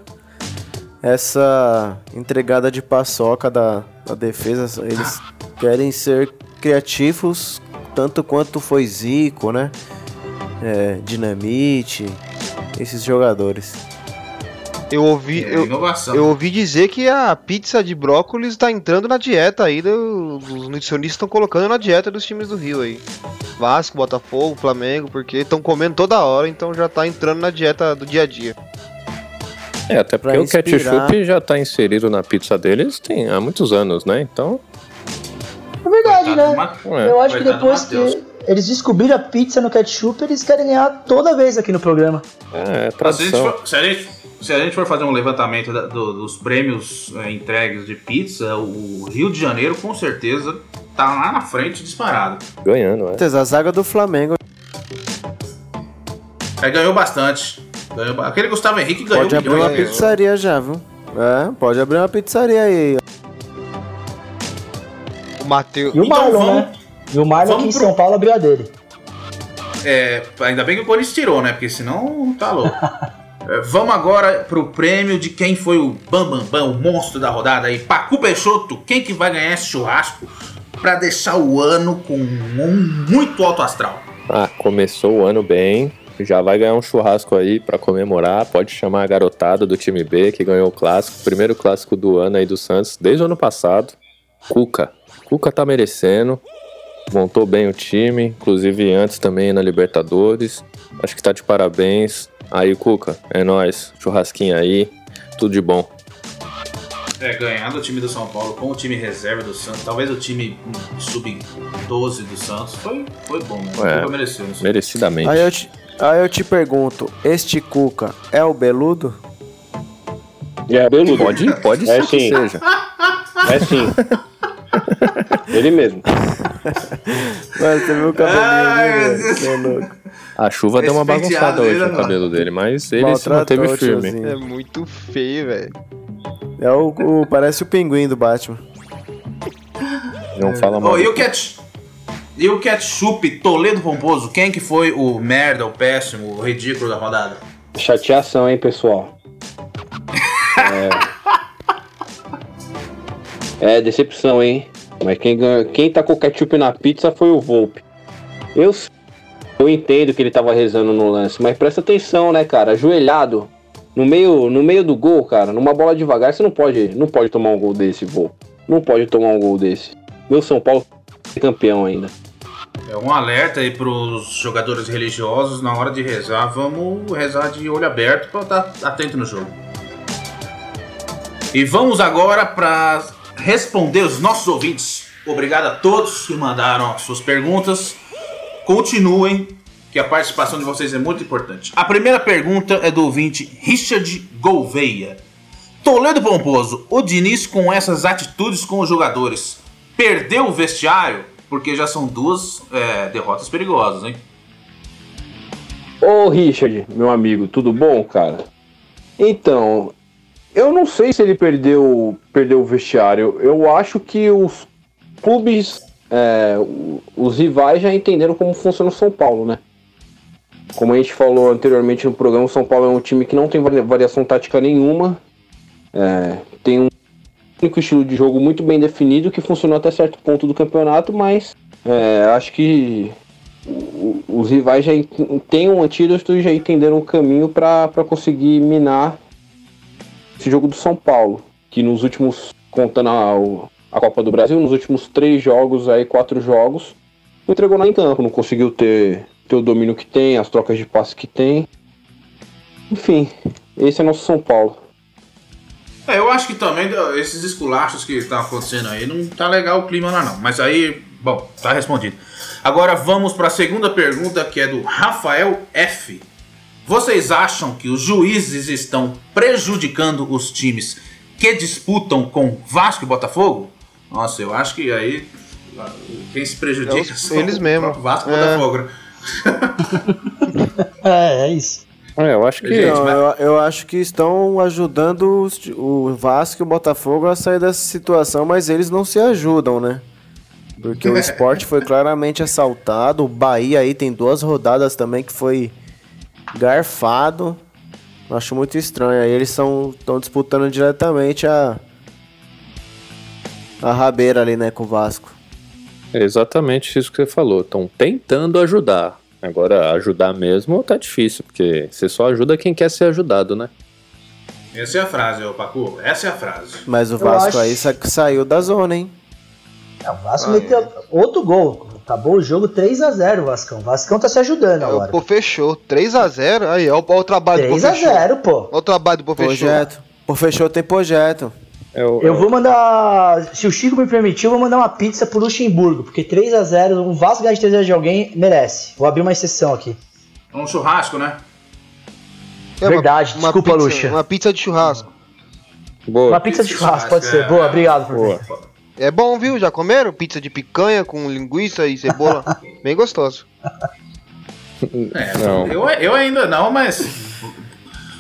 Essa entregada de paçoca da, da defesa, eles querem ser criativos tanto quanto foi Zico, né? É, Dinamite, esses jogadores. Eu ouvi, É eu, inovação. eu ouvi dizer que a pizza de brócolis tá entrando na dieta aí, do- os nutricionistas estão colocando na dieta dos times do Rio aí. Vasco, Botafogo, Flamengo, porque estão comendo toda hora, então já tá entrando na dieta do dia a dia. É, até porque Pra o ketchup já tá inserido na pizza deles tem há muitos anos, né? Então, É verdade, Coitado né? do Ma- é. Eu acho que Coitado do depois que eles descobriram a pizza no ketchup, eles querem ganhar toda vez aqui no programa. é, é Se a, gente tradição. for, se, a gente, se a gente for fazer um levantamento da- do- dos prêmios é, entregues de pizza, o Rio de Janeiro com certeza tá lá na frente disparado. Ganhando, é. A zaga do Flamengo Aí ganhou bastante. Ganhou ba- Aquele Gustavo Henrique ganhou pode abrir uma pizzaria já, viu? É, pode abrir uma pizzaria aí. O Matheus. E o Então Marlon, vamos- né? E o Marlon aqui em pro- São Paulo abriu a dele. É, ainda bem que o Corinthians tirou, né? Porque senão tá louco. É, vamos agora pro prêmio de quem foi o Bambambam, Bam, Bam, o monstro da rodada aí. Pacu Peixoto, quem que vai ganhar esse churrasco pra deixar o ano com um muito alto astral? Ah, começou o ano bem. Já vai ganhar um churrasco aí pra comemorar. Pode chamar a garotada do time B que ganhou o clássico. Primeiro clássico do ano aí do Santos, desde o ano passado. Cuca. Cuca tá merecendo. Montou bem o time, inclusive antes também na Libertadores. Acho que tá de parabéns. Aí, Cuca, é nóis. Churrasquinho aí. Tudo de bom. É, ganhar do time do São Paulo com o time reserva do Santos, talvez o time sub-12 do Santos, foi, foi bom, né? É. Cuca mereceu. não sei. Merecidamente. Aí eu, te, aí eu te pergunto, este Cuca é o beludo? É, beludo. Pode, pode É ser que sim. seja. É sim. Ele mesmo. Mano, você viu o cabelinho Ai, meu ali, é louco. A chuva deu uma bagunçada hoje no mano. cabelo dele, mas ele se manteve firme. É muito feio, velho. É o, o- parece o pinguim do Batman. Não fala mal. Oh, e o ketchup? E o ketchup Toledo Pomposo, quem que foi o merda, o péssimo, o ridículo da rodada? Chateação, hein, pessoal. É, é decepção, hein? Mas quem, quem tacou ketchup na pizza foi o Volpe. Eu, eu entendo que ele tava rezando no lance, mas presta atenção, né, cara? Ajoelhado no meio, no meio do gol, cara, numa bola devagar, você não pode, não pode tomar um gol desse, Volpe. Não pode tomar um gol desse. Meu São Paulo é campeão ainda. É um alerta aí pros jogadores religiosos, na hora de rezar, vamos rezar de olho aberto pra estar atento no jogo. E vamos agora para responder os nossos ouvintes. Obrigado a todos que mandaram as suas perguntas. Continuem, que a participação de vocês é muito importante. A primeira pergunta é do ouvinte Richard Gouveia. Toledo Pomposo, o Diniz com essas atitudes com os jogadores perdeu o vestiário? Porque já são duas é, derrotas perigosas, hein? Ô Richard, meu amigo, tudo bom, cara? Então, eu não sei se ele perdeu, perdeu o vestiário. Eu acho que os clubes, é, os rivais já entenderam como funciona o São Paulo, né? Como a gente falou anteriormente no programa, o São Paulo é um time que não tem varia- variação tática nenhuma. É, tem um único estilo de jogo muito bem definido que funcionou até certo ponto do campeonato, mas é, acho que os rivais já têm um antídoto e já entenderam o caminho para conseguir minar esse jogo do São Paulo, que nos últimos, contando a, a Copa do Brasil, nos últimos três jogos, aí quatro jogos, não entregou nada em campo, não conseguiu ter, ter o domínio que tem, as trocas de passe que tem. Enfim, esse é nosso São Paulo. É, eu acho que também esses esculachos que estão acontecendo aí não tá legal o clima lá não. Mas aí, bom, tá respondido. Agora vamos para a segunda pergunta que é do Rafael F. Vocês acham que os juízes estão prejudicando os times que disputam com Vasco e Botafogo? Nossa, eu acho que aí quem se prejudica É os- são eles o mesmo. Vasco e É. Botafogo. né? É, é isso. É, eu acho que. Gente, Não, mas- eu, eu acho que estão ajudando os o Vasco e o Botafogo a sair dessa situação, mas eles não se ajudam, né? Porque o esporte foi claramente assaltado. O Bahia aí tem duas rodadas também que foi garfado. Acho muito estranho. Aí eles estão disputando diretamente a. A rabeira ali, né, com o Vasco. É exatamente isso que você falou. Estão tentando ajudar. Agora, ajudar mesmo tá difícil, porque você só ajuda quem quer ser ajudado, né? Essa é a frase, ô Pacu. Essa é a frase. Mas o Vasco acho- aí sa- saiu da zona, hein? É, o Vasco meteu outro gol. Acabou o jogo 3x0, Vascão. Vascão tá se ajudando É, o agora. Pô fechou. 3x0. Aí, ó, o trabalho do Pô fechou. 3x0, pô. Olha o trabalho do Pô fechou. Projeto. Por fechou tem projeto. Eu, Eu vou mandar. Se o Chico me permitir, eu vou mandar uma pizza pro Luxemburgo. Porque 3x0, um Vasco ganhar de 3x0 de alguém merece. Vou abrir uma exceção aqui. É um churrasco, né? É, uma- Verdade, uma desculpa, pizza, Luxa. Uma pizza de churrasco. Boa. Uma pizza de churrasco, pode ser. é, Boa, obrigado por Boa. É bom, viu? Já comeram? Pizza de picanha com linguiça e cebola. Bem gostoso. É, Não. Eu, eu ainda não, mas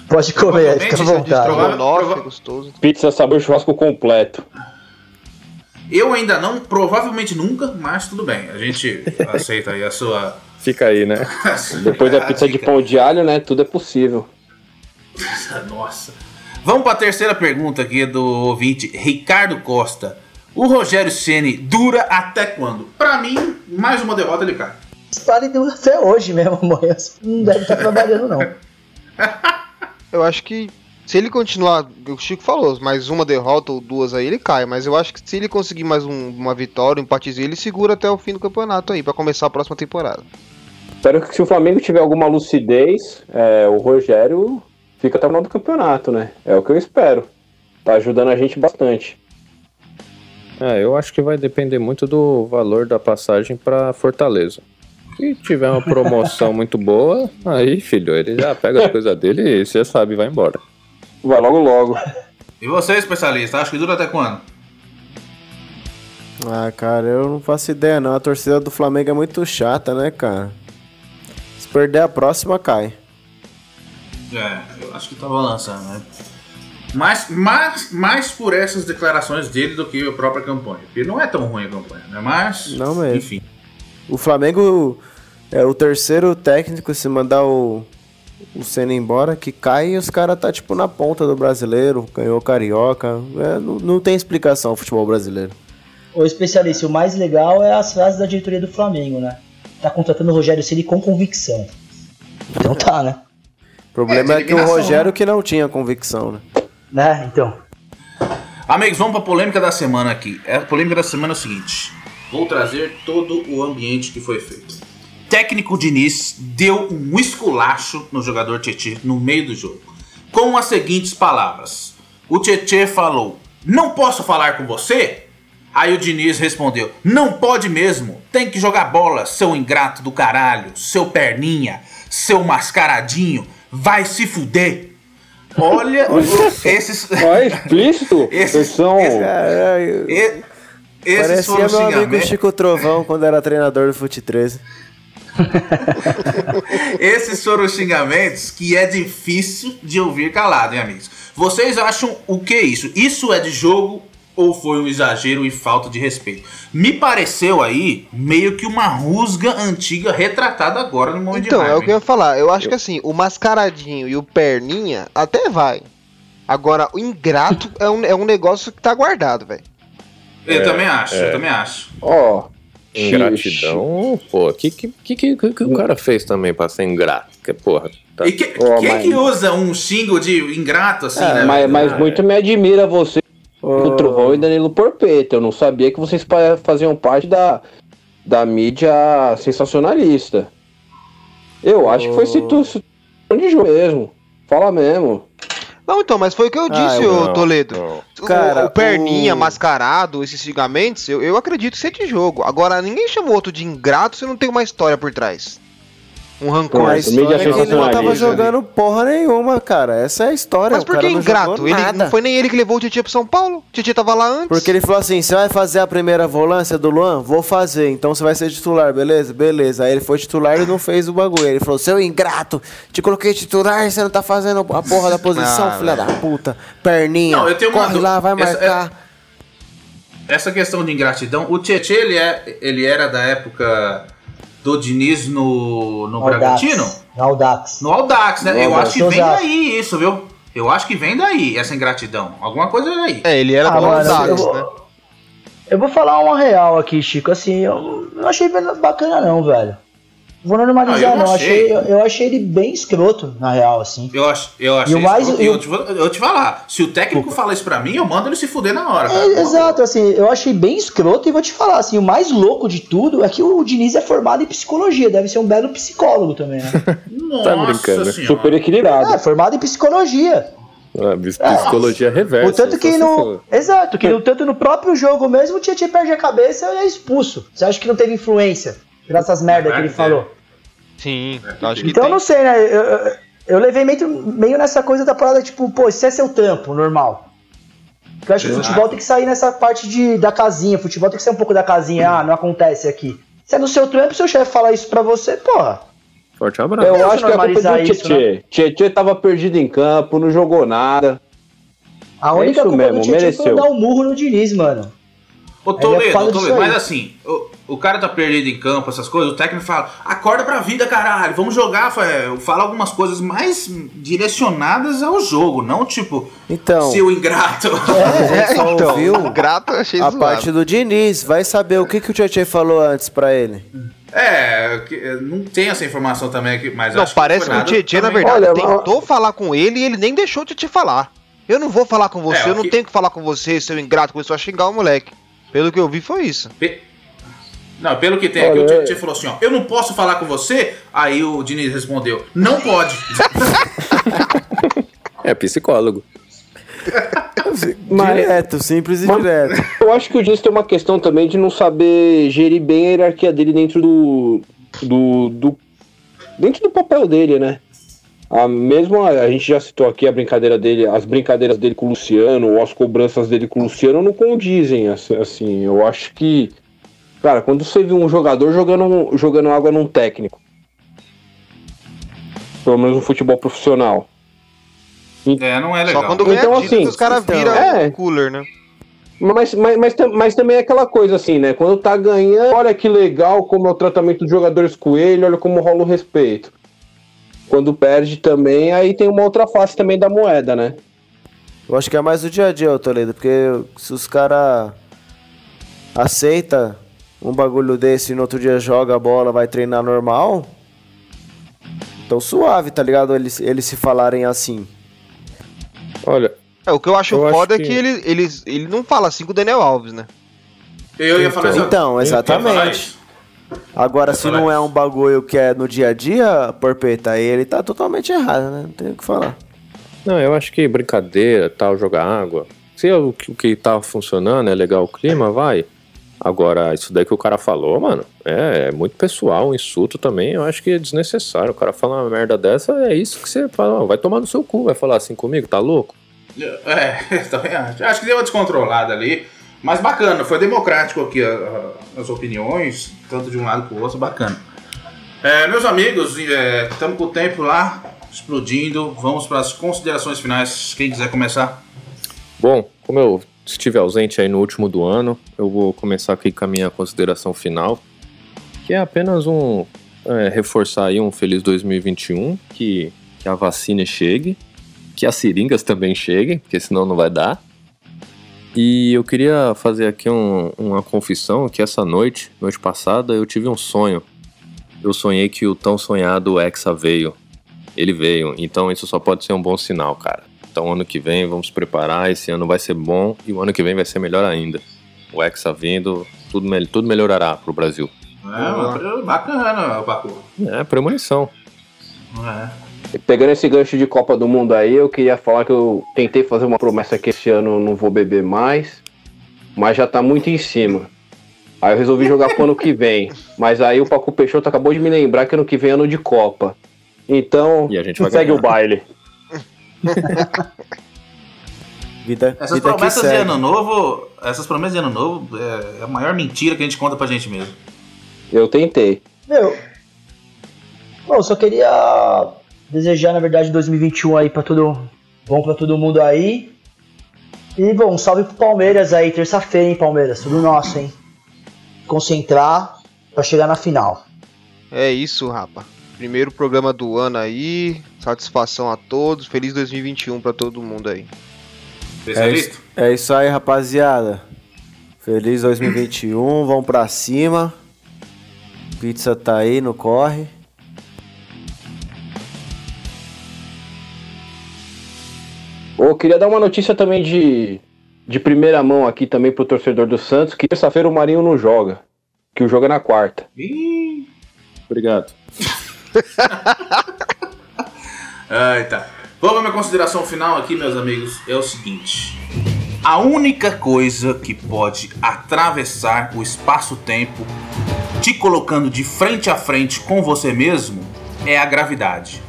Pode comer, fica à vontade. Nossa, prova- gostoso. Pizza sabor churrasco completo. eu ainda não, provavelmente nunca, mas tudo bem. A gente aceita aí a sua. Fica aí, né? Depois da pizza de pão de alho, né? Tudo é possível. Nossa. Vamos para a terceira pergunta aqui do ouvinte Ricardo Costa. O Rogério Ceni dura até quando? Pra mim, mais uma derrota ele cai. Dispare deu até hoje mesmo, amanhã. Não deve estar trabalhando, não. Eu acho que se ele continuar, o Chico falou, mais uma derrota ou duas aí, ele cai. Mas eu acho que se ele conseguir mais um- uma vitória, um empatezinho, ele segura até o fim do campeonato aí, pra começar a próxima temporada. Espero que se o Flamengo tiver alguma lucidez, é, o Rogério fica até o final do campeonato, né? É o que eu espero. Tá ajudando a gente bastante. É, eu acho que vai depender muito do valor da passagem pra Fortaleza. Se tiver uma promoção muito boa, aí, filho, ele já pega as coisas dele e você sabe, vai embora. Vai logo logo. E você, especialista, acha que dura até quando? Ah, cara, eu não faço ideia não. A torcida do Flamengo é muito chata, né, cara? Se perder a próxima, cai. É, eu acho que tá balançando, né? Mais, mais, mais por essas declarações dele do que a própria campanha. Porque não é tão ruim a campanha, né? Mas. Não mesmo. Enfim. O Flamengo é o terceiro técnico se mandar o, o Senna embora, que cai e os caras tá tipo na ponta do brasileiro, ganhou o carioca. É, não, não tem explicação o futebol brasileiro. Ô especialista, o mais legal é as frases da diretoria do Flamengo, né? Tá contratando o Rogério Ceni com convicção. Então tá, né? O problema É, é, que o Rogério que não tinha convicção, né? Né? Então. Amigos, vamos pra polêmica da semana aqui. A polêmica da semana é o seguinte: vou trazer todo o ambiente que foi feito. Técnico Diniz deu um esculacho no jogador Tietê no meio do jogo, com as seguintes palavras: O Tietê falou, não posso falar com você? Aí o Diniz respondeu: Não pode mesmo, tem que jogar bola, seu ingrato do caralho, seu perninha, seu mascaradinho, vai se fuder. Olha, esses. Ó, é explícito. Esses- são. Caralho. E- esses Parecia meu amigo xingamentos. Chico Trovão quando era treinador do Fute 13. Esses foram xingamentos que é difícil de ouvir calado, hein, amigos? Vocês acham o que é isso? Isso é de jogo ou foi um exagero e falta de respeito? Me pareceu aí meio que uma rusga antiga retratada agora no momento Então, de é o que eu ia falar. Eu acho que assim, o mascaradinho e o perninha até vai. Agora, o ingrato é um, é um negócio que tá guardado, velho. Eu também acho, é. eu também acho. Ó. Ingratidão, pô, o que, que, que, que, que o cara fez também pra ser ingrato? Que porra. Tá... E que- Ó, quem mas- que usa um xingo de ingrato assim, né? Mas, mas Ah, muito me admira você, o Trovão e Danilo Porpeta. Eu não sabia que vocês faziam parte da, da mídia sensacionalista. Eu acho que foi situação de jogo mesmo. Fala mesmo. Não, então, mas foi o que eu Ah, disse, eu ô não, Toledo. não. O- Cara, o perninha, o- mascarado, esses xingamentos, eu, eu acredito que seja de jogo. Agora, ninguém chama o outro de ingrato se não tem uma história por trás. Um rancor. A Mas história é que ele não tava sensacionalista. jogando porra nenhuma, cara. Essa é a história. Mas por que ingrato? Ele, não foi nem ele que levou o Tietchan pro São Paulo? O Tietchan tava lá antes. Porque ele falou assim: você vai fazer a primeira volância do Luan? Vou fazer, então você vai ser titular, beleza? Beleza. Aí ele foi titular e não fez o bagulho. Ele falou: seu ingrato, te coloquei titular e você não tá fazendo a porra da posição, Ah, filha da puta. Perninha, Não, eu tenho uma corre dú- lá, vai essa- marcar. Essa questão de ingratidão, o Tietchan ele, é, ele era da época do Diniz no, no Bragantino? No Audax. No Audax, né? No Eu Audax. acho que vem daí isso, viu? Eu acho que vem daí essa ingratidão. Alguma coisa daí. É, ele era Ah, do Audax, eu, né? eu vou falar uma real aqui, Chico. Assim, eu não achei bacana, não, velho. Vou normalizar, Ah, eu não. achei. Achei, eu, eu achei ele bem escroto, na real, assim. Eu, ach, eu achei E o mais- escroto, e e o- eu, te, vou- eu te falar, se o técnico fala isso pra mim, eu mando ele se fuder na hora. É, exato, assim, eu achei bem escroto e vou te falar, assim, o mais louco de tudo é que o Diniz é formado em psicologia, deve ser um belo psicólogo também, né? Nossa Tá brincando. senhora. Super equilibrado. é, formado em psicologia. Ah, psicologia reversa. O tanto que no. Exato, que no, tanto no próprio jogo mesmo o Tietchan perde a cabeça e é expulso. Você acha que não teve influência? Por essas merdas que ele É, falou. Sim, acho que Então eu tem. não sei, né? Eu, eu, eu levei meio, meio nessa coisa da parada, tipo, pô, isso é seu tampo, normal. Porque eu acho que o futebol tem que sair nessa parte de, da casinha. Futebol tem que sair um pouco da casinha. Ah, não acontece aqui. Se é no seu trampo, seu chefe falar isso pra você, porra. Forte abraço. Eu Deixa acho que é culpa normalizar do isso, Tietchan. Tietchan tava perdido em campo, não jogou nada. A É única isso culpa mesmo, do Tietchan foi mereceu. dar um murro no Diniz, mano. Ô é Toledo, ô, Toledo, mas assim, o, o cara tá perdido em campo, essas coisas, o técnico fala, acorda pra vida, caralho, vamos jogar, fa- fala algumas coisas mais direcionadas ao jogo, não tipo, Então, seu ingrato. É, só então, ouviu grato achei a zoado. parte do Diniz. Vai saber o que, que o Tietchan falou antes pra ele. É, não tem essa informação também aqui, mas Não, acho parece que, que não o Tietchan, na verdade, Olha, tentou falar com ele e ele nem deixou o Tietchan falar. Eu não vou falar com você, É, eu não que- tenho que falar com você, seu ingrato, começou a xingar o moleque. Pelo que eu vi, foi isso. Pe- Não, pelo que tem aqui, o Tietchan falou assim, ó, eu não posso falar com você, aí o Diniz respondeu, não pode. É psicólogo. Mas- Direto, simples e Mas- direto. Eu acho que o Diniz tem uma questão também de não saber gerir bem a hierarquia dele dentro do. do, do- dentro do papel dele, né? A mesmo a, gente já citou aqui a brincadeira dele, as brincadeiras dele com o Luciano, ou as cobranças dele com o Luciano não condizem, assim. Eu acho que. Cara, quando você vê um jogador jogando, jogando água num técnico, pelo menos no futebol profissional, É, não é legal. Só quando ganha Então, assim, os caras então, viram é. o cooler, né? Mas, mas, mas, mas também é aquela coisa assim, né? Quando tá ganhando, olha que legal como é o tratamento dos jogadores com ele, olha como rola o respeito. Quando perde também, aí tem uma outra face também da moeda, né? Eu acho que é mais o dia a dia, ô Toledo, porque se os caras aceita um bagulho desse e no outro dia joga a bola, vai treinar normal, então suave, tá ligado? Eles, eles se falarem assim. Olha, É, o que eu acho Eu acho foda é que- que ele, ele, ele não fala assim com o Daniel Alves, né? Eu ia falar Então, eu ia falar exatamente. Agora, se falar não é um bagulho que é no dia a dia, porpeta, aí ele tá totalmente errado, né? Não tem o que falar. não, eu acho que brincadeira, tal, jogar água. Se é o que, o que tá funcionando, é legal o clima, vai. Agora, isso daí que o cara falou, mano, é, é muito pessoal, um insulto também, eu acho que é desnecessário. O cara fala uma merda dessa, é isso que você fala, vai tomar no seu cu, vai falar assim comigo, tá louco? É, também acho. Acho que deu uma descontrolada ali. Mas bacana, foi democrático aqui a- a- as opiniões, tanto de um lado pro outro, bacana. É, meus amigos, estamos com o tempo lá explodindo. Vamos para as considerações finais. Quem quiser começar. Bom, como eu estive ausente aí no último do ano, eu vou começar aqui com a minha consideração final, que é apenas um é, reforçar aí um feliz 2021, que, que a vacina chegue, que as seringas também cheguem, porque senão não vai dar. E eu queria fazer aqui um, uma confissão que essa noite, noite passada, eu tive um sonho. Eu sonhei que o tão sonhado Hexa veio. Ele veio, então isso só pode ser um bom sinal, cara. Então ano que vem vamos preparar, esse ano vai ser bom e o ano que vem vai ser melhor ainda. O Hexa vindo, tudo, tudo melhorará pro Brasil. É, bacana, Paco. É, premonição. É. Pegando esse gancho de Copa do Mundo aí, eu queria falar que eu tentei fazer uma promessa que esse ano eu não vou beber mais, mas já tá muito em cima. Aí eu resolvi jogar pro ano que vem. Mas aí o Paco Peixoto acabou de me lembrar que ano que vem é ano de Copa. Então, E a gente vai segue ganhar. o baile. Vida, Essas vida que promessas de ano novo, essas promessas de ano novo é a maior mentira que a gente conta pra gente mesmo. Eu tentei. Meu. Bom, eu só queria desejar, na verdade, 2021 aí pra todo. Bom pra todo mundo aí. E bom, um salve pro Palmeiras aí, terça-feira, hein, Palmeiras? Tudo nosso, hein? Concentrar pra chegar na final. É isso, rapa. Primeiro programa do ano aí. Satisfação a todos. Feliz 2021 pra todo mundo aí. É isso, é isso aí, rapaziada. Feliz 2021, vamos pra cima. Pizza tá aí no corre. Eu queria dar uma notícia também de, de primeira mão aqui também pro torcedor do Santos, que terça-feira o Marinho não joga. Que o jogo é na quarta. Ih. Obrigado. Ai, tá. Vamos à minha consideração final aqui, meus amigos. É o seguinte: a única coisa que pode atravessar o espaço-tempo, te colocando de frente a frente com você mesmo, é a gravidade.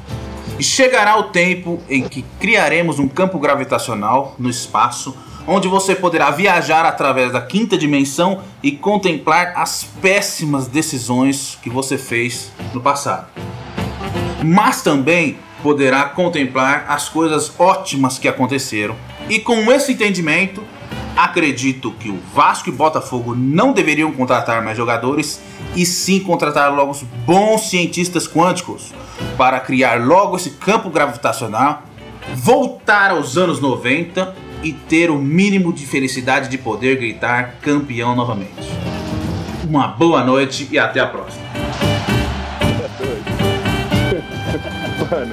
E chegará o tempo em que criaremos um campo gravitacional no espaço, onde você poderá viajar através da quinta dimensão e contemplar as péssimas decisões que você fez no passado mas também poderá contemplar as coisas ótimas que aconteceram. E com esse entendimento, acredito que o Vasco e Botafogo não deveriam contratar mais jogadores e sim contratar logo os bons cientistas quânticos para criar logo esse campo gravitacional, voltar aos anos 90 e ter o mínimo de felicidade de poder gritar campeão novamente. Uma boa noite e até a próxima. Mano.